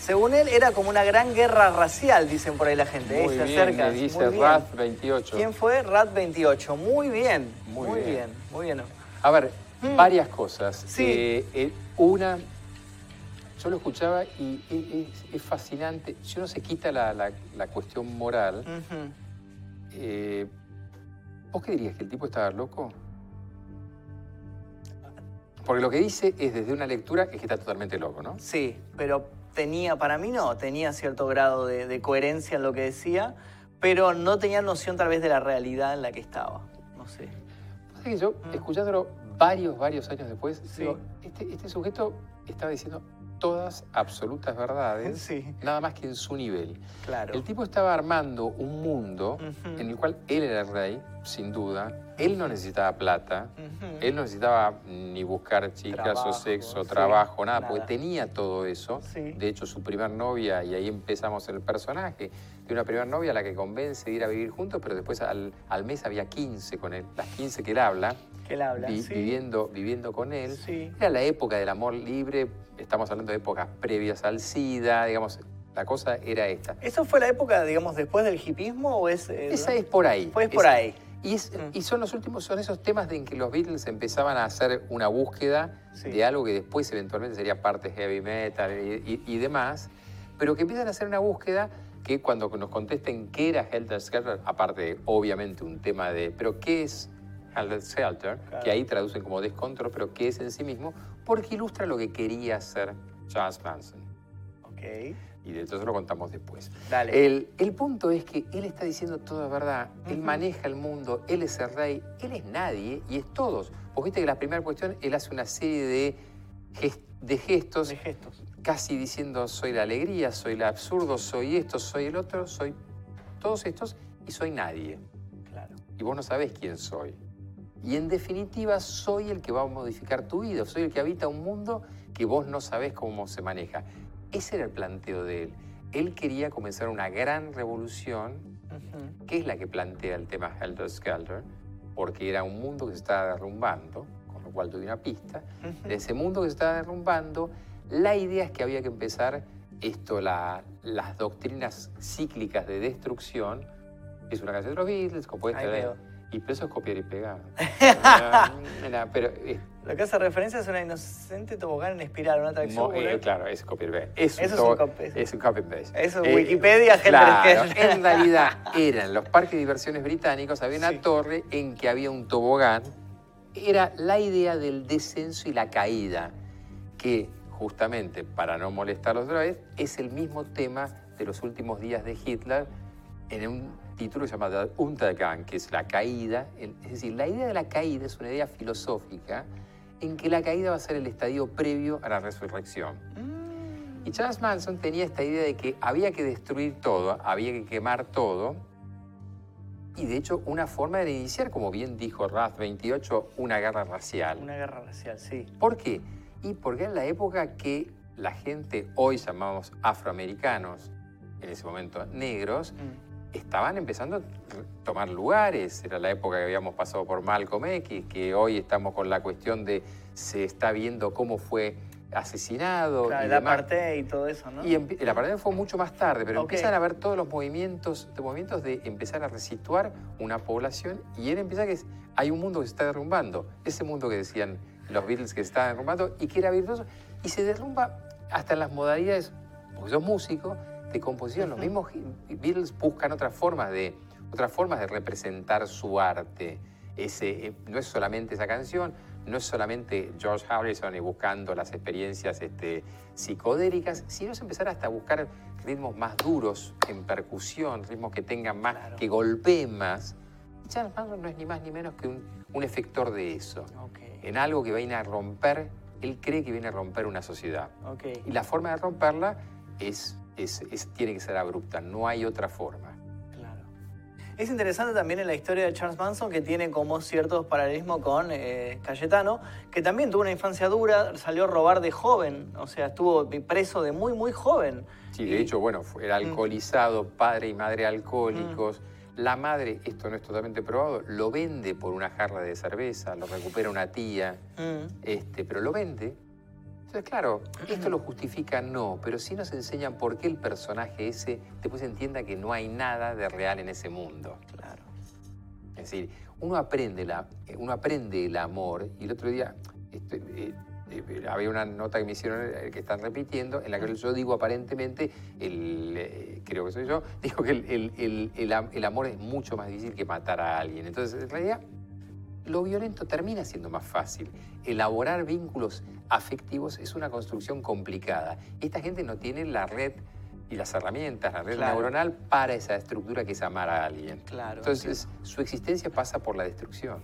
Según él, era como una gran guerra racial, dicen por ahí la gente. ¿eh? Muy Se bien, acerca. me dice Muy bien. Rat 28. ¿Quién fue? Rat 28. Muy bien. Muy Muy, bien. bien. Muy bien. A ver, Mm. varias cosas. Sí. Eh, eh, una, yo lo escuchaba y es, fascinante. Si uno se quita la, la- la cuestión moral, ¿vos qué dirías? ¿Que el tipo estaba loco? Porque lo que dice es desde una lectura es que está totalmente loco, ¿no? Sí, pero tenía, para mí no, tenía cierto grado de, de coherencia en lo que decía, pero no tenía noción tal vez de la realidad en la que estaba. No sé. Pasa que yo, escuchándolo varios, varios años después, Mm. Sí. digo, este, este sujeto estaba diciendo todas absolutas verdades, Sí. nada más que en su nivel. Claro. El tipo estaba armando un mundo en el cual él era el rey, sin duda. Él no necesitaba plata. Él no necesitaba ni buscar chicas Trabajo, o sexo, sí, trabajo, nada, nada. porque tenía todo eso. Sí. De hecho, su primer novia, y ahí empezamos el personaje, de una primera novia a la que convence de ir a vivir juntos, pero después al, al mes había 15 con él. Las 15 que él habla, Que él habla. vi- sí. viviendo, viviendo con él. Sí. Era la época del amor libre, estamos hablando de épocas previas al SIDA, digamos, la cosa era esta. ¿Eso fue la época, digamos, después del hipismo o es...? eh, Esa es por ahí. Fue por Esa- ahí. Y, es- Mm. y son los últimos, son esos temas en que los Beatles empezaban a hacer una búsqueda Sí. de algo que después eventualmente sería parte heavy metal y, y- y demás, pero que empiezan a hacer una búsqueda que cuando nos contesten qué era Helter Skelter, aparte obviamente un tema de, pero qué es Helter Skelter, Claro. que ahí traducen como descontrol, pero qué es en sí mismo, porque ilustra lo que quería hacer Charles Manson. Ok. Y de eso lo contamos después. Dale. El, el punto es que él está diciendo toda verdad. Él maneja el mundo, él es el rey, él es nadie y es todos. Vos viste que la primera cuestión, él hace una serie de, de gestos, de gestos. casi diciendo soy la alegría, soy el absurdo, soy esto, soy el otro, soy todos estos y soy nadie. Claro. Y vos no sabés quién soy. Y en definitiva, soy el que va a modificar tu vida, soy el que habita un mundo que vos no sabés cómo se maneja. Ese era el planteo de él. Él quería comenzar una gran revolución, que es la que plantea el tema Helter Skelter, porque era un mundo que se estaba derrumbando, con lo cual tuve una pista. De ese mundo que se estaba derrumbando, la idea es que había que empezar esto, la- las doctrinas cíclicas de destrucción. Es una canción de los Beatles, compuesta de... Y pero eso es copiar y pegar. Pero eh, Lo que hace referencia es una inocente tobogán en espiral, una atracción. mo- eh, claro, es copiar y pegar. Es un, Eso es un copy. es un copy paste. Eso, Wikipedia, Helter claro. En realidad eran los parques de diversiones británicos, había una Sí. torre en que había un tobogán. Era la idea del descenso y la caída, que justamente, para no molestarlos otra vez, es el mismo tema de los últimos días de Hitler en un título que se llama Der Untergang, que es la caída. Es decir, la idea de la caída es una idea filosófica en que la caída va a ser el estadio previo a la resurrección. Mm. Y Charles Manson tenía esta idea de que había que destruir todo, había que quemar todo. Y de hecho, una forma de iniciar, como bien dijo Raz 28, una guerra racial. Una guerra racial, sí. ¿Por qué? Y porque en la época que la gente hoy llamamos afroamericanos, en ese momento negros, Mm. Estaban empezando a tomar lugares. Era la época que habíamos pasado por Malcolm X, que hoy estamos con la cuestión de se está viendo cómo fue asesinado. Claro, y el apartheid y todo eso, ¿no? Y el apartheid fue mucho más tarde, pero empiezan a ver todos los movimientos, de movimientos de empezar a resituar una población y él empieza que es- hay un mundo que se está derrumbando, ese mundo que decían los Beatles que se estaba derrumbando y que era virtuoso y se derrumba hasta en las modalidades, porque sos músico, de composición. Los mismos Beatles buscan otras formas de, otras formas de representar su arte. Ese, eh, no es solamente esa canción, no es solamente George Harrison y buscando las experiencias este, psicodélicas, sino es empezar hasta a buscar ritmos más duros en percusión, ritmos que tengan más, Claro. que golpeen más. Y Charles Manson no es ni más ni menos que un, un efector de eso. En algo que viene a romper, él cree que viene a romper una sociedad. Y la forma de romperla es, es- es- tiene que ser abrupta, no hay otra forma. Claro. Es interesante también en la historia de Charles Manson que tiene como ciertos paralelismos con eh, Cayetano, que también tuvo una infancia dura, salió a robar de joven, o sea, estuvo preso de muy, muy joven. Sí, de Y- hecho, bueno, era alcoholizado, padre y madre alcohólicos. La madre, esto no es totalmente probado, lo vende por una jarra de cerveza, lo recupera una tía, Mm, este, pero lo vende. Entonces, claro, esto lo justifica, no, pero sí nos enseñan por qué el personaje ese después entienda que no hay nada de real en ese mundo. claro. Es decir, uno aprende, la, eh, uno aprende el amor y el otro día este, eh, eh, había una nota que me hicieron eh, que están repitiendo en la que yo digo aparentemente, el, creo que soy yo, digo que el, el- el amor es mucho más difícil que matar a alguien. Entonces, en realidad, lo violento termina siendo más fácil. Elaborar vínculos afectivos es una construcción complicada. Esta gente no tiene la red y las herramientas, la red Claro. neuronal para esa estructura que es amar a alguien. Claro, Entonces, su existencia pasa por la destrucción.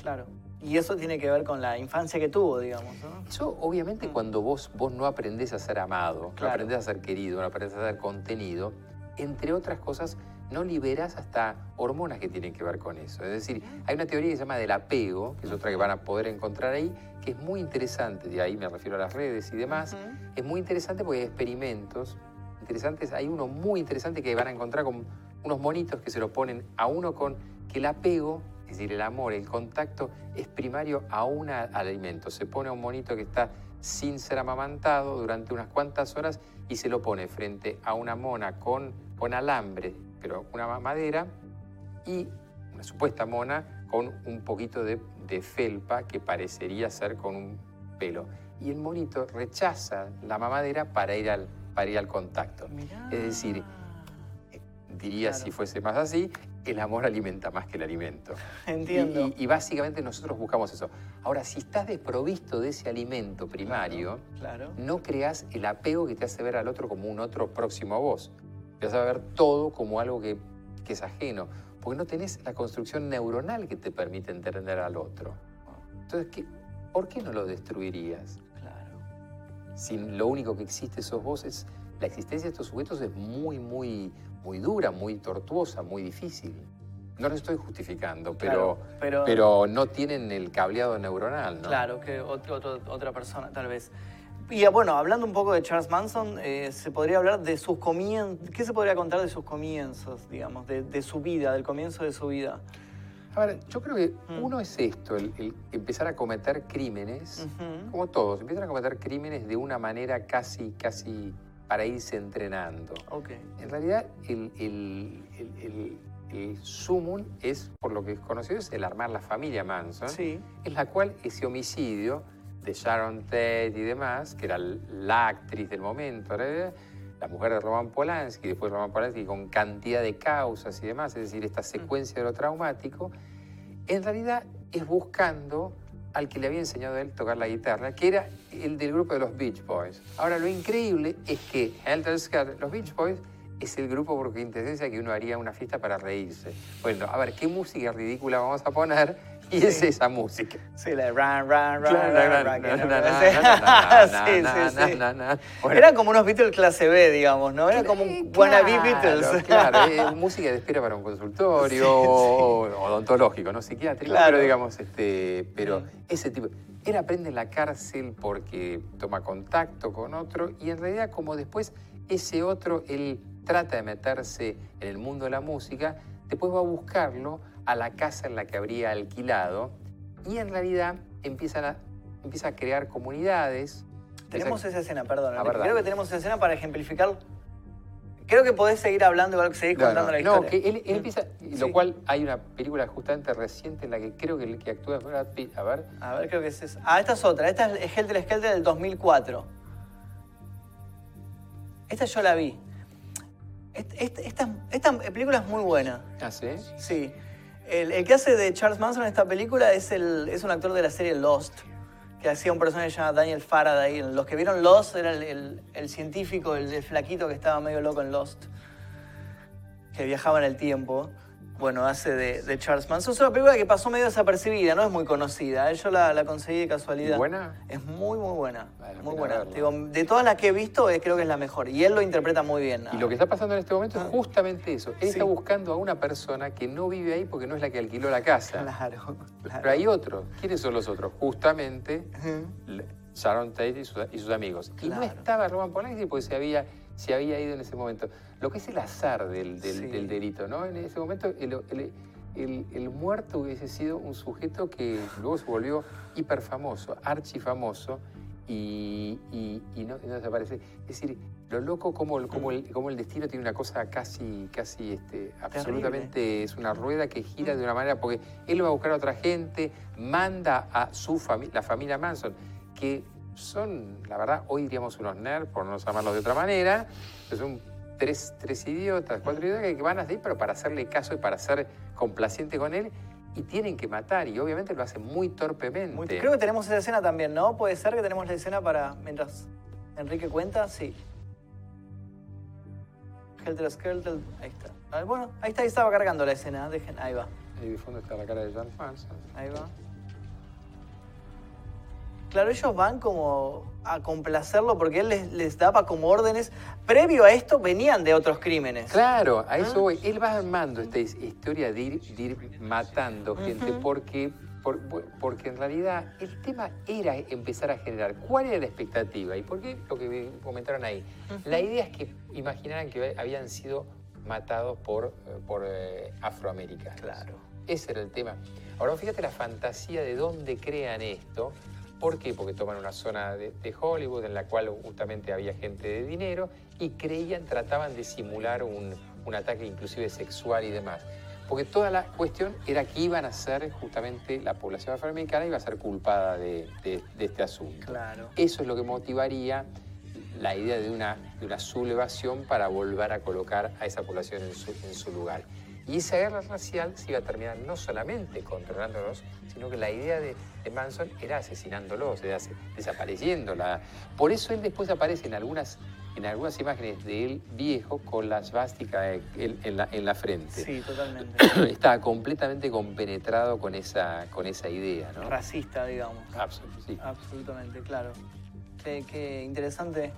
Claro. Y eso tiene que ver con la infancia que tuvo, digamos, ¿no? Eso, obviamente, cuando vos, vos no aprendés a ser amado, no Claro. aprendés a ser querido, no aprendés a ser contenido, entre otras cosas, no liberas hasta hormonas que tienen que ver con eso. Es decir, hay una teoría que se llama del apego, que es otra que van a poder encontrar ahí, que es muy interesante, de ahí me refiero a las redes y demás. Es muy interesante porque hay experimentos interesantes. Hay uno muy interesante que van a encontrar con unos monitos que se lo ponen a uno con que el apego, es decir, el amor, el contacto, es primario a un alimento. Se pone a un monito que está sin ser amamantado durante unas cuantas horas y se lo pone frente a una mona con, con alambre, pero una ma- madera, y una supuesta mona con un poquito de, de felpa que parecería ser con un pelo. Y el monito rechaza la mamadera para ir al, para ir al contacto. Mirá. Es decir, diría Claro. si fuese más así, el amor alimenta más que el alimento. Entiendo. Y, básicamente nosotros buscamos eso. Ahora, si estás desprovisto de ese alimento primario, Claro. no creas el apego que te hace ver al otro como un otro próximo a vos. Te hace ver todo como algo que, que es ajeno, porque no tenés la construcción neuronal que te permite entender al otro. Entonces, ¿qué- ¿por qué no lo destruirías? Claro. Si lo único que existe sos vos, es, la existencia de estos sujetos es muy, muy, muy dura, muy tortuosa, muy difícil. No lo estoy justificando, pero, Claro, pero- pero no tienen el cableado neuronal, ¿no? Claro, que otro- otra persona, tal vez. Y bueno, hablando un poco de Charles Manson, eh, se podría hablar de sus comienzos. ¿Qué se podría contar de sus comienzos, digamos, de, de su vida, del comienzo de su vida? A ver, yo creo que Mm. uno es esto, el, el empezar a cometer crímenes, como todos, empiezan a cometer crímenes de una manera casi, casi para irse entrenando. Ok. En realidad, el, el, el, el- el sumum es, por lo que es conocido, es el armar la familia Manson, Sí. en la cual ese homicidio de Sharon Tate y demás, que era la actriz del momento, era la mujer de Roman Polanski, después Roman Polanski con cantidad de causas y demás, es decir, esta secuencia de lo traumático, en realidad es buscando al que le había enseñado a él tocar la guitarra, que era el del grupo de los Beach Boys. Ahora, lo increíble es que Helter Skelter, los Beach Boys, es el grupo por quintesencia que uno haría una fiesta para reírse. Bueno, a ver, ¿qué música ridícula vamos a poner? Y es esa música. Sí, la no- na, na, sí. Sí, sí. Bueno, Eran como unos Beatles clase B, digamos, ¿no? Era como un wannabe Beatles. Claro, es música de espera para un consultorio o odontológico, no psiquiátrico, Claro. pero digamos, este, pero ese tipo. Él aprende en la cárcel porque toma contacto con otro y en realidad como después ese otro, él trata de meterse en el mundo de la música, después va a buscarlo a la casa en la que habría alquilado y en realidad empiezan a, empieza a crear comunidades, Tenemos esa escena, perdón. A Enrique. ver, Creo que tenemos esa escena para ejemplificar. Creo que podés seguir hablando, igual que seguir No, contando no, la no, historia. que él, él empieza, lo cual hay una película justamente reciente en la que creo que el que actúa es Brad Pitt. A ver, A ver, creo que es esa. Ah, esta es otra. Esta es Helter Skelter del 2004. Esta yo la vi. Est- est- Esta, esta película es muy buena. ¿ah, sí? Sí. El, que hace de Charles Manson en esta película es, el, es un actor de la serie Lost, que hacía un personaje llamado Daniel Faraday. Los que vieron Lost era el, el- el científico, el, el flaquito que estaba medio loco en Lost, que viajaba en el tiempo. Bueno, hace de, de Charles Manson. Es una película que pasó medio desapercibida, no es muy conocida. ¿eh? Yo la, la conseguí de casualidad. ¿Y buena? Es muy, muy buena. Vale muy buena. Digo, de todas las que he visto, eh, creo que es la mejor. Y él lo interpreta muy bien. Y lo que está pasando en este momento Ah. es justamente eso. Él Sí. está buscando a una persona que no vive ahí porque no es la que alquiló la casa. Claro, claro. Pero hay otros. ¿Quiénes son los otros? Justamente Sharon Tate y sus, y sus amigos. Y no estaba Roman Polanski porque se había, se había ido en ese momento. Lo que es el azar del, del- Sí. del delito, ¿no? En ese momento el, el- el- el muerto hubiese sido un sujeto que luego se volvió hiperfamoso, archifamoso, y, y, y no, desaparece. Es decir, lo loco como, el- como, el, como el destino tiene una cosa casi, casi este, absolutamente, es una rueda que gira de una manera, porque él va a buscar a otra gente, manda a su familia, la familia Manson, que son, la verdad, hoy diríamos unos nerds, por no llamarlos de otra manera, que son tres, tres idiotas, cuatro idiotas que van así, pero para hacerle caso y para ser complaciente con él, y tienen que matar, y obviamente lo hacen muy torpemente. Muy- creo que tenemos esa escena también, ¿no? Puede ser que tenemos la escena para. Mientras Enrique cuenta, sí. Helter Skelter, ahí está. A ver, bueno, ahí está, ahí estaba cargando la escena. Dejen, ahí va, Ahí de fondo está la cara de John Manson. ahí va. Claro, ellos van como a complacerlo porque él les, les daba como órdenes. Previo a esto venían de otros crímenes. Claro, Ah. a eso voy. Él va armando esta his- historia de ir, de ir matando gente porque, por- porque en realidad el tema era empezar a generar cuál era la expectativa y por qué lo que comentaron ahí. La idea es que imaginaran que habían sido matados por, eh, por eh, afroamericanos. Claro. Ese era el tema. Ahora fíjate la fantasía de dónde crean esto. ¿Por qué? Porque toman una zona de, de Hollywood en la cual justamente había gente de dinero y creían, trataban de simular un, un ataque inclusive sexual y demás. Porque toda la cuestión era que iban a ser justamente la población afroamericana iba a ser culpada de, de- de este asunto. Claro. Eso es lo que motivaría la idea de una, de una sublevación para volver a colocar a esa población en su, en su lugar. Y esa guerra racial se iba a terminar no solamente controlándolos, sino que la idea de, de Manson era asesinándolos, era desapareciéndola. Por eso él después aparece en algunas, en algunas imágenes de él viejo con la svástica en, en la, en la frente. Sí, totalmente. Estaba completamente compenetrado con esa, con esa idea, ¿no? Racista, digamos. Sí. Absolutamente, claro. Qué, qué interesante.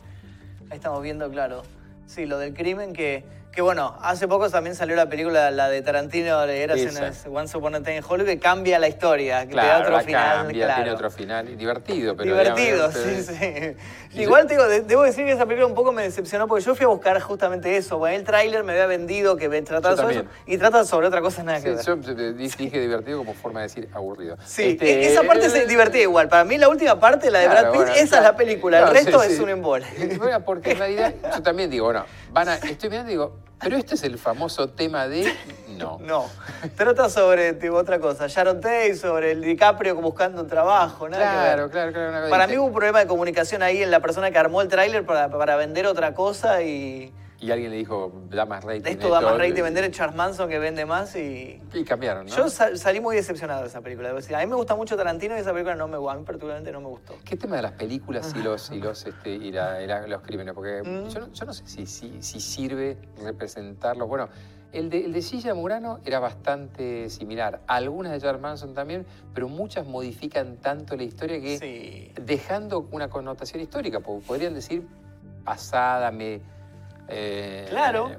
Ahí estamos viendo, claro. Sí, lo del crimen que, que bueno, hace poco también salió la película, la de Tarantino, de Eras en. Once Upon a Time in Hollywood, que cambia la historia, que te da otro la final, cambia, claro. tiene otro final divertido, pero Divertido, digamos, sí, eh, sí. Igual te digo, de- debo decir que esa película un poco me decepcionó porque yo fui a buscar justamente eso. Bueno, el tráiler me había vendido que me trataba sobre eso y trata sobre otra cosa nada que Sí, ver. yo dije divertido como forma de decir aburrido. Sí, Este, e- esa parte es divertida igual. Para mí la última parte, la de Claro, Brad Pitt, bueno, esa es la película. El resto es un embole. Bueno, porque en realidad yo también digo, bueno, van a, estoy mirando y digo, pero este es el famoso tema de no. No, trata sobre tipo, otra cosa. Sharon Tate, sobre el DiCaprio buscando un trabajo, nada que Claro, ver. claro, claro. Para mí distinta. hubo un problema de comunicación ahí en la persona que armó el tráiler para, para vender otra cosa y Y alguien le dijo, da más rating. esto da más rating vender el Charles Manson que vende más y... Y cambiaron, ¿no? Yo sa- salí muy decepcionado de esa película. A mí me gusta mucho Tarantino y esa película no me gustó. A mí particularmente no me gustó. ¿Qué tema de las películas y los, y los, este, y la- y la- los crímenes? Porque Mm. yo, no, yo no sé si, si, si sirve representarlos. Bueno, el de, el de Silla Murano era bastante similar. Algunas de Charles Manson también, pero muchas modifican tanto la historia que Sí. dejando una connotación histórica. po- Podrían decir pasada, me... eh, Claro.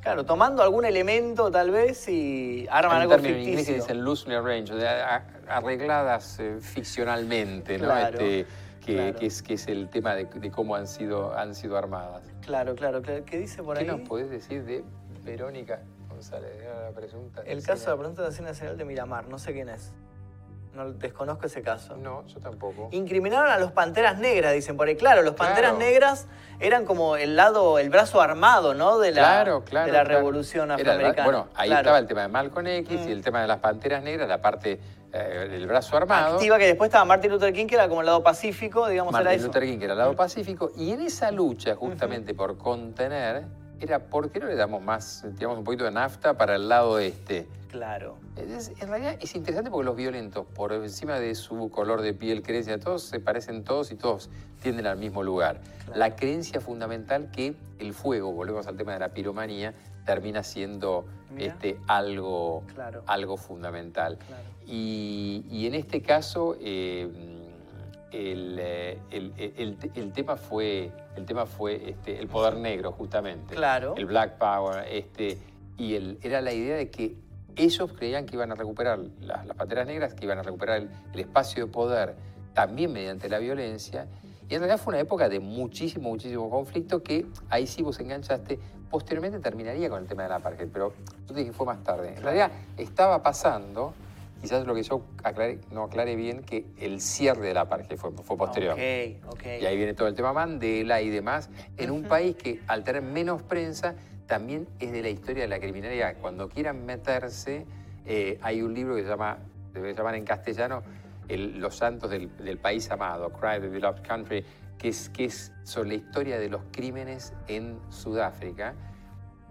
Claro, tomando algún elemento tal vez y arman algo términos en inglés ficticio. dicen loosely arranged, arregladas eh, ficcionalmente, ¿no? Claro, Este, que, claro. que es, que es el tema de, de cómo han sido, han sido armadas. Claro, claro, claro. ¿Qué dice por ¿Qué ahí? nos podés decir de Verónica González? Era la pregunta. El caso de la pregunta de la Hacienda Nacional de Miramar, no sé quién es. No desconozco ese caso. No, yo tampoco. Incriminaron a los Panteras Negras, dicen por ahí. Claro, los Panteras Claro. Negras eran como el lado, el brazo armado, ¿no? De la, claro, claro. de la claro. revolución Era el afroamericana. bueno, ahí estaba el tema de Malcolm X y Mm. el tema de las panteras negras, la parte eh, del brazo armado. Activa que después estaba Martin Luther King, que era como el lado pacífico, digamos, era Martin eso. Luther King, que era el lado pacífico, y en esa lucha justamente por contener, era ¿por qué no le damos más, tiramos un poquito de nafta para el lado este? Claro. Es- en realidad es interesante porque los violentos, por encima de su color de piel, creencia, todos se parecen todos y todos tienden al mismo lugar. La creencia fundamental que el fuego, volvemos al tema de la piromanía, termina siendo este, algo, Claro. algo fundamental. Claro. Y, y en este caso, eh, el, eh, el- el- el tema fue, el, tema fue este, el poder negro, justamente. Claro. El Black Power. Este, y el- era la idea de que ellos creían que iban a recuperar las, las panteras negras, que iban a recuperar el, el espacio de poder también mediante la violencia. Y en realidad fue una época de muchísimo, muchísimo conflicto que ahí sí vos enganchaste. Posteriormente terminaría con el tema de la apartheid, pero yo te dije que fue más tarde. En realidad estaba pasando, quizás lo que yo no aclaré bien, que el cierre de la apartheid fue, fue posterior. Ok, ok. Y ahí viene todo el tema Mandela y demás, en un país que al tener menos prensa también es de la historia de la criminalidad. Cuando quieran meterse, eh, hay un libro que se llama, debe llamar en castellano, el- Los Santos del, del País Amado, Cry the Beloved Country, que es, que es sobre la historia de los crímenes en Sudáfrica,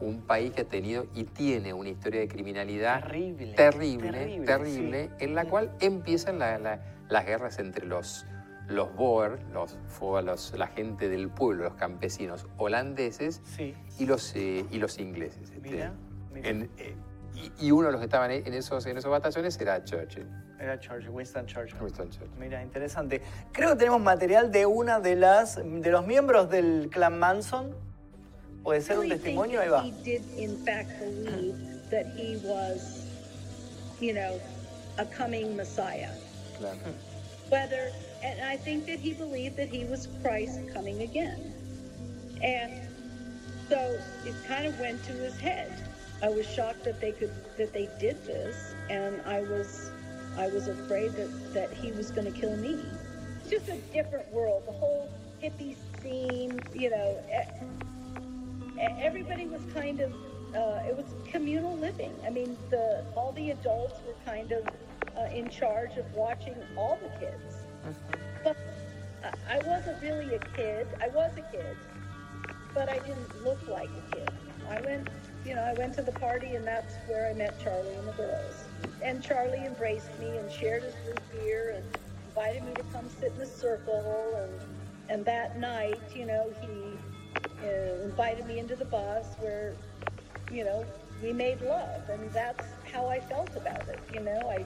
un país que ha tenido y tiene una historia de criminalidad Terrible. terrible, terrible, terrible, sí. en la cual empiezan la- la- las guerras entre los, los Boer, los, los- la gente del pueblo, los campesinos holandeses Sí. y los, eh, y los ingleses. este. Mira, mira. En- eh, y, y uno de los que estaban en esos, en esos batallones era Churchill, Era Churchill, Winston Churchill. Winston Churchill. Mira, interesante. Creo que tenemos material de una de las de los miembros del clan Manson. Puede ser un testimonio, ahí va. He did, in fact, believe that he was, you know, a coming Messiah. Claro. Whether, and I think that he believed that he was Christ coming again. And so it kind of went to his head. I was shocked that they could, that they did this, and I was, I was afraid that, that he was going to kill me. It's just a different world. The whole hippie scene, you know, e- e- everybody was kind of uh, it was communal living. I mean, the all the adults were kind of uh, in charge of watching all the kids. But I- I wasn't really a kid. I was a kid, but I didn't look like a kid. I went, you know, I went to the party, and that's where I met Charlie and the girls. And Charlie embraced me and shared his root beer and invited me to come sit in a circle. And and that night, you know, he uh, Uh, invited me into the bus where, you know, we made love, and that's how I felt about it. You know, I,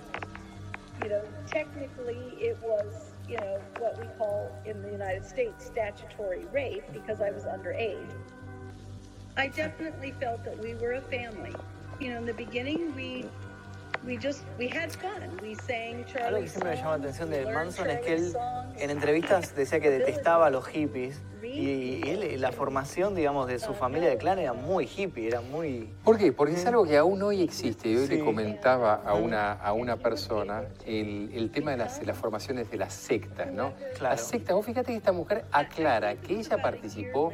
you know, technically it was, you know, what we call in the United States statutory rape because I was underage. I definitely felt that we were a family. You know, in the beginning, we Algo que siempre me llamó la atención de songs, Manson es que él en entrevistas decía que detestaba a los hippies y, y él, la formación, digamos, de su familia de clan era muy hippie, era muy... ¿Por qué? Porque es algo que aún hoy existe. Y hoy Sí. le comentaba a una, a una persona el, el tema de las, de las formaciones de las sectas, ¿no? Claro. Las sectas, vos fíjate que esta mujer aclara que ella participó,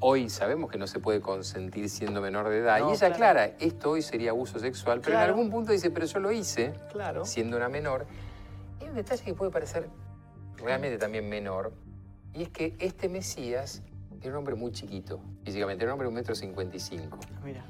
hoy sabemos que no se puede consentir siendo menor de edad, No, y ella claro. aclara, esto hoy sería abuso sexual, pero en algún punto dice, pero yo lo hice, Claro. siendo una menor. Hay un detalle que puede parecer realmente también menor, y es que este Mesías era un hombre muy chiquito, físicamente, era un hombre de un metro cincuenta y cinco. Mira.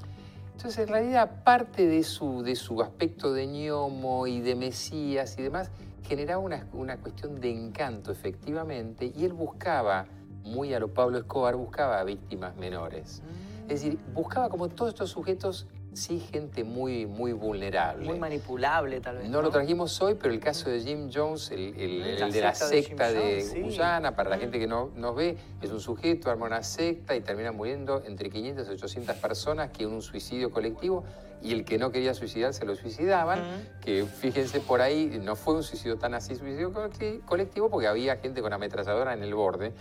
Entonces, en realidad, parte de su, de su aspecto de ñomo y de Mesías y demás generaba una, una cuestión de encanto, efectivamente, y él buscaba, muy a lo Pablo Escobar, buscaba a víctimas menores. Es decir, buscaba como todos estos sujetos, sí, gente muy, muy vulnerable. Muy manipulable, tal vez. No lo trajimos hoy, pero el caso de Jim Jones, el, el- el la de la secta de de, sí. Guyana, para la Mm. gente que no nos ve, es un sujeto, arma una secta y termina muriendo entre 500 y 800 personas que en un suicidio colectivo y el que no quería suicidarse lo suicidaban, que fíjense por ahí, no fue un suicidio tan así, suicidio colec- colectivo, porque había gente con ametralladora en el borde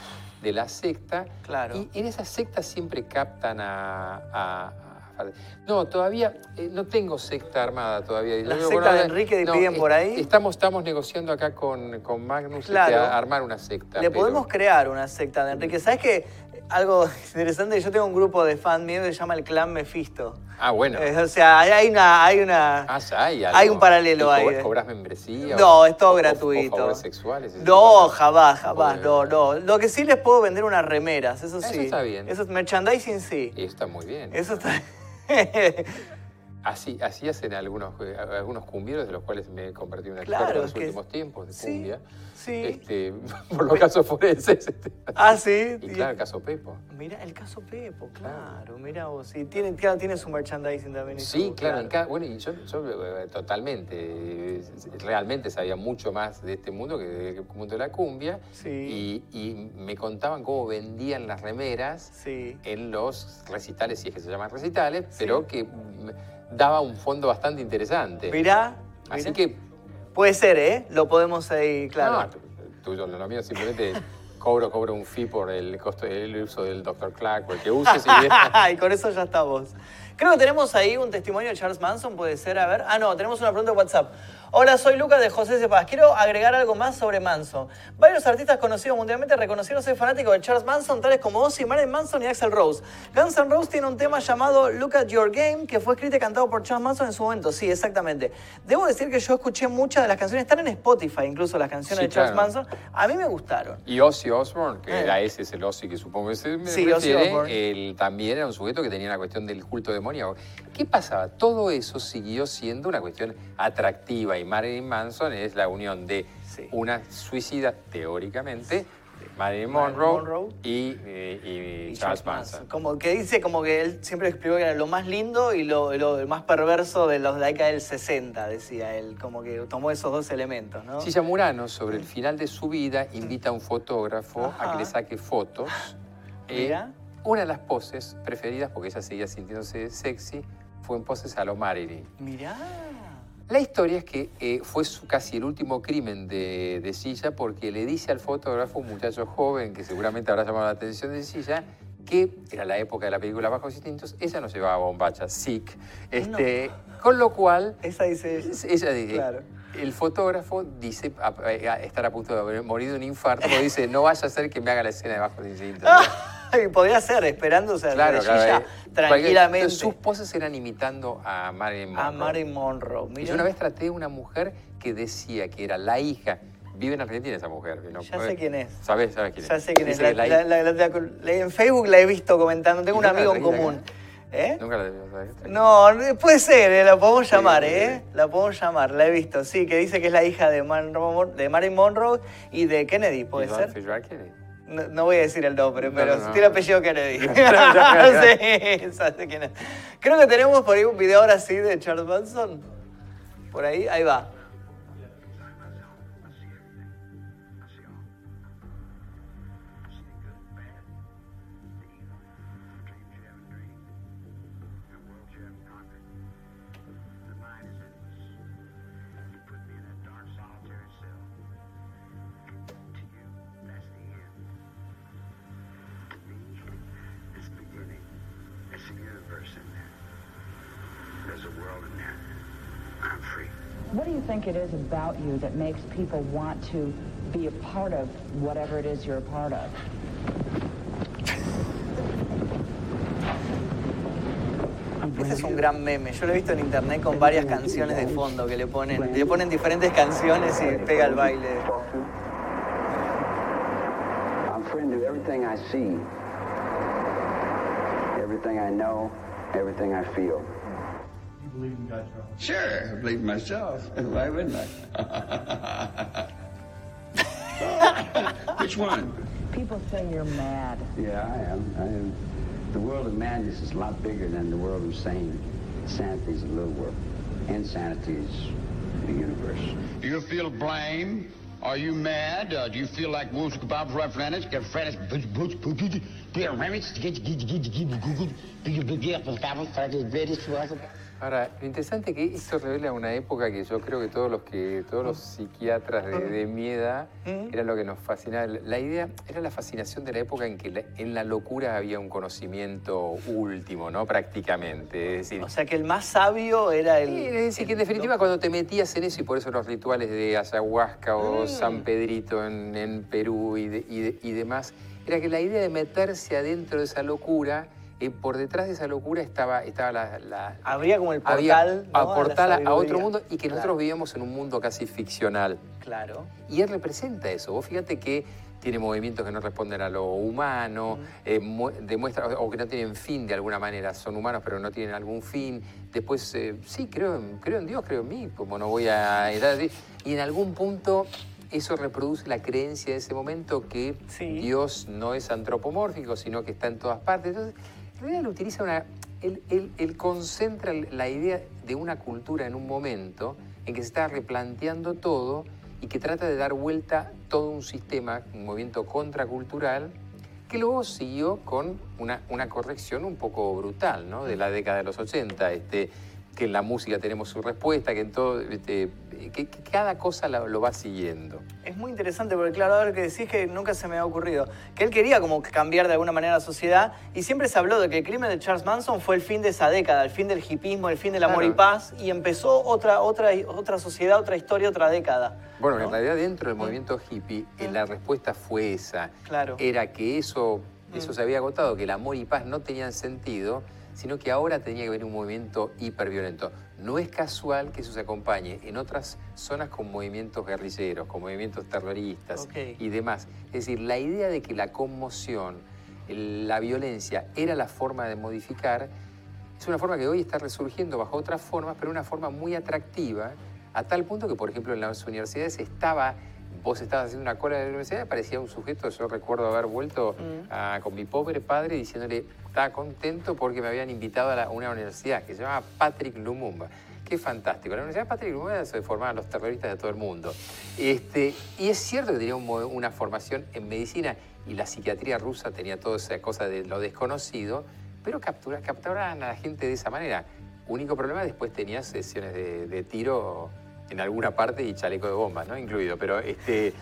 de la secta. Claro. Y en esas sectas siempre captan a, a- a No, todavía eh, no tengo secta armada todavía. La secta de Enrique no, piden por ahí. Estamos, estamos negociando acá con, con Magnus Claro. este, a armar una secta. Le pero- podemos crear una secta de Enrique. ¿Sabes qué? Algo interesante, yo tengo un grupo de fan mío que se llama el Clan Mephisto. Ah, bueno. Eh, o sea, hay- una... Hay, una, Ah, hay algo. hay un paralelo ¿Y ahí. cobras- ¿Cobras membresía? No, o- es todo o- o gratuito. favores sexuales? No, jamás, jamás, no, no. Lo que sí les puedo vender unas remeras, eso Eso sí. está bien. Eso es merchandising, sí. Y está muy bien. Eso está... Así, así hacen algunos, eh, algunos cumbieros de los cuales me he convertido en un Claro, experto en los que- últimos tiempos de cumbia. sí. Este, por los casos forenses. este. ah, sí. Y claro, el caso Pepo. Mira, el caso Pepo, claro, mira vos. Y tiene, claro, tiene su merchandising también. Sí, todo, claro, en cada- bueno, y yo, yo, eh, totalmente, realmente sabía mucho más de este mundo que del mundo de la cumbia. Sí. Y, y me contaban cómo vendían las remeras Sí. en los recitales, si es que se llaman recitales, pero que mm, daba un fondo bastante interesante. Mirá. Así mirá. que, Puede ser, ¿eh? Lo podemos ahí, claro. no, tuyo, lo mío simplemente cobro, cobro un fee por el costo del uso del Dr. Clark, porque uses y y con eso ya estamos. Creo que tenemos ahí un testimonio de Charles Manson, puede ser, a ver. Ah, no, tenemos una pregunta de WhatsApp. Hola, soy Lucas de José Cepaz. Quiero agregar algo más sobre Manson. Varios artistas conocidos mundialmente reconocieron ser fanáticos de Charles Manson, tales como Ozzy, Marilyn Manson y Axel Rose. Guns N' Roses tiene un tema llamado Look at Your Game, que fue escrito y cantado por Charles Manson en su momento. Sí, exactamente. Debo decir que yo escuché muchas de las canciones, están en Spotify incluso las canciones Sí, de Charles claro. Manson. A mí me gustaron. Y Ozzy Osbourne, que Eh. era ese, es el Ozzy que supongo que se me Sí, Ozzy refiere, Osbourne. él también era un sujeto que tenía una cuestión del culto demoníaco. ¿Qué pasaba? Todo eso siguió siendo una cuestión atractiva y Marilyn Manson es la unión de Sí. una suicida, teóricamente, Marilyn Monroe, Monroe. y, eh, y Y Charles Manson. Como que dice como que él siempre explicó que era lo más lindo y lo, lo más perverso de los de la década del 60, decía él. Como que tomó esos dos elementos, ¿no? Silla Murano, sobre el final de su vida, invita a un fotógrafo a que le saque fotos. Eh, Mira. una de las poses preferidas, porque ella seguía sintiéndose sexy, fue en poses a lo Marilyn. Mirá. La historia es que eh, fue su- casi el último crimen de, de Silla porque le dice al fotógrafo, un muchacho joven que seguramente habrá llamado la atención de Silla, que era la época de la película Bajos Instintos, ella no llevaba bombacha, sick. Este, Con lo cual, Esa dice ella. ella dice, Claro. el fotógrafo dice a- a- estar a punto de haber morir de un infarto, dice, no vaya a ser que me haga la escena de Bajos Instintos. y podría ser, esperándose a Claro, la claro, eh, tranquilamente. Sus poses eran imitando a Marilyn Monroe. a Marilyn Monroe. Yo una vez traté a una mujer que decía que era la hija. Vive en Argentina esa mujer. ¿no? Ya sé quién es. ¿Sabes? ¿Sabes quién es? Ya sé quién es. La- la la- en Facebook la he visto comentando. Tengo ¿Y un amigo en común. ¿Eh? Nunca la ¿sabes? No, no, puede ser, eh, la podemos llamar, ¿eh? La podemos llamar, la he visto. Sí, que dice que es la hija de, Monroe- de Marilyn Monroe y de Kennedy, ¿puede ¿Y ser? Kennedy? No, no voy a decir el nombre, No, pero no, tiene apellido Kennedy. Sí, sabe quién es. Creo que tenemos por ahí un video ahora sí de Charles Manson. Por ahí, ahí va. About you that makes people want to be a part of whatever it is you're a part of? Este es un gran meme. Yo lo he visto en internet con varias canciones de fondo que le ponen. Le ponen diferentes canciones y pega el baile. I'm friend to everything I see, everything I know, everything I feel believe in God's Charlie? Sure, I believe in myself. Why wouldn't I? Which one? People say you're mad. Yeah, I am. I am. The world of madness is a lot bigger than the world of sane. Sanity is a little world. Insanity is the universe. Do you feel blame? Are you mad? Uh, do you feel like Woods Kebab Referendus? Get Fredis, Boots, Boots, Boots, Beer Remits, Get, Get, Get, Get, Get, Get, Get, Get, Get, Get, Get, Get, Ahora, lo interesante es que esto revela una época que yo creo que todos los que todos los psiquiatras de, de mi edad era lo que nos fascinaba. La idea era la fascinación de la época en que la- en la locura había un conocimiento último, ¿no? Prácticamente. Es decir, O sea que el más sabio era el. Sí, es decir, que en definitiva cuando te metías en eso, y por eso los rituales de ayahuasca o Mm. San Pedrito en, en Perú y, de- y de- y demás, era que la idea de meterse adentro de esa locura, eh, por detrás de esa locura estaba, estaba la, la- Habría como el había portal. ¿no? a portal a, a otro mundo y que nosotros vivíamos en un mundo casi ficcional. Claro. Y él representa eso. Vos fíjate que tiene movimientos que no responden a lo humano, eh, mu- demuestra, o o que no tienen fin de alguna manera. Son humanos, pero no tienen algún fin. Después, eh, sí, creo en, creo en Dios, creo en mí, como no voy a... Y en algún punto eso reproduce la creencia de ese momento que Sí. Dios no es antropomórfico, sino que está en todas partes. Entonces, él utiliza una... Él, él- él concentra la idea de una cultura en un momento en que se está replanteando todo y que trata de dar vuelta todo un sistema, un movimiento contracultural, que luego siguió con una, una corrección un poco brutal, ¿no? De la década de los 80, este, que en la música tenemos su respuesta, que en todo, este, que, que cada cosa lo va siguiendo. Es muy interesante porque, claro, ahora que decís que nunca se me ha ocurrido, que él quería como cambiar de alguna manera la sociedad y siempre se habló de que el crimen de Charles Manson fue el fin de esa década, el fin del hipismo, el fin del amor Claro. y paz y empezó otra, otra, otra sociedad, otra historia, otra década. Bueno, ¿no? en realidad dentro del movimiento hippie eh, la respuesta fue esa. Claro. Era que eso, eso se había agotado, que el amor y paz no tenían sentido, sino que ahora tenía que venir un movimiento hiperviolento. No es casual que eso se acompañe en otras zonas con movimientos guerrilleros, con movimientos terroristas y demás. Es decir, la idea de que la conmoción, la violencia era la forma de modificar, es una forma que hoy está resurgiendo bajo otras formas, pero una forma muy atractiva, a tal punto que, por ejemplo, en las universidades estaba, vos estabas haciendo una cola de la universidad, aparecía un sujeto, yo recuerdo haber vuelto a- con mi pobre padre diciéndole, estaba contento porque me habían invitado a, una universidad que se llamaba Patrick Lumumba. Qué fantástico. La Universidad Patrick Lumumba se formaban los terroristas de todo el mundo. Este, y es cierto que tenía una formación en medicina y la psiquiatría rusa tenía toda esa cosa de lo desconocido, pero captura, capturaban a la gente de esa manera. Único problema, después tenía sesiones de, de tiro en alguna parte y chaleco de bombas, ¿no? Incluido. Pero, este,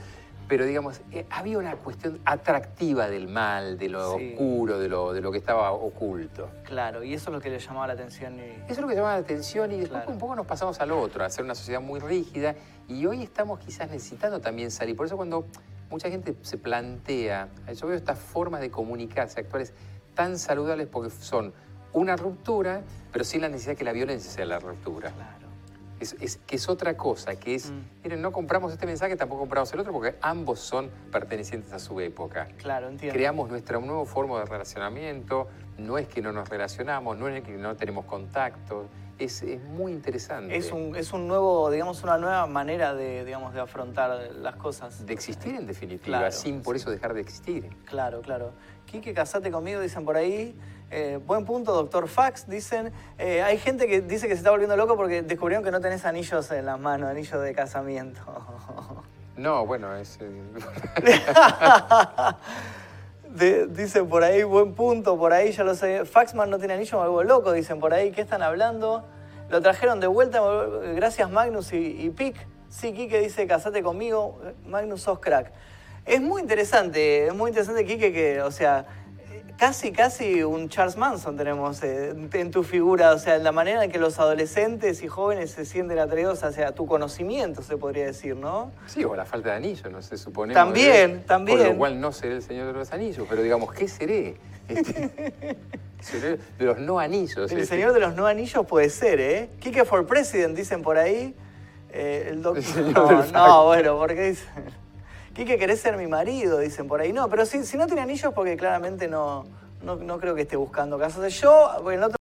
pero digamos, eh, había una cuestión atractiva del mal, de lo Sí. oscuro, de lo, de lo que estaba oculto. Claro, y eso es lo que le llamaba la atención. y- Eso es lo que llamaba la atención y después Claro. un poco nos pasamos al otro, a ser una sociedad muy rígida y hoy estamos quizás necesitando también salir. Por eso cuando mucha gente se plantea, yo veo estas formas de comunicarse actuales tan saludables porque son una ruptura, pero sin la necesidad que la violencia sea la ruptura. Claro. Es, es- que es otra cosa, que es, Mm. miren, no compramos este mensaje, tampoco compramos el otro, porque ambos son pertenecientes a su época. Claro, entiendo. Creamos nuestra nueva forma de relacionamiento, no es que no nos relacionamos, no es que no tenemos contacto, es, es muy interesante. Es un, es un nuevo, digamos, una nueva manera de, digamos, de afrontar las cosas. De existir en definitiva, Claro, sin por eso dejar de existir. Claro, claro. Quique, casate conmigo, dicen por ahí. Eh, buen punto, doctor Fax, dicen. Eh, hay gente que dice que se está volviendo loco porque descubrieron que no tenés anillos en las manos, anillos de casamiento. No, bueno, es... eh, De- dicen por ahí, buen punto, por ahí, ya lo sé. Faxman no tiene anillo, me vuelvo loco, dicen por ahí. ¿Qué están hablando? Lo trajeron de vuelta, gracias Magnus y, y Pic. Sí, Quique dice, casate conmigo, Magnus sos crack. Es muy interesante, es muy interesante, Quique, que, o sea, casi, casi un Charles Manson tenemos eh, en tu figura, o sea, la manera en que los adolescentes y jóvenes se sienten atraídos hacia tu conocimiento, se podría decir, ¿no? sí, o la falta de anillo, no sé, suponemos. También, ¿eh? también. Con lo cual no seré el señor de los anillos, pero digamos, ¿qué seré? Este, seré de los no anillos. El este. señor de los no anillos puede ser, ¿eh? Quique for President, dicen por ahí. Eh, el doctor. El No, no, bueno, porque dicen. Quique, querés ser mi marido, dicen por ahí. No, pero si, si no tiene anillos, porque claramente no, no, no creo que esté buscando casos. Yo, bueno, el otro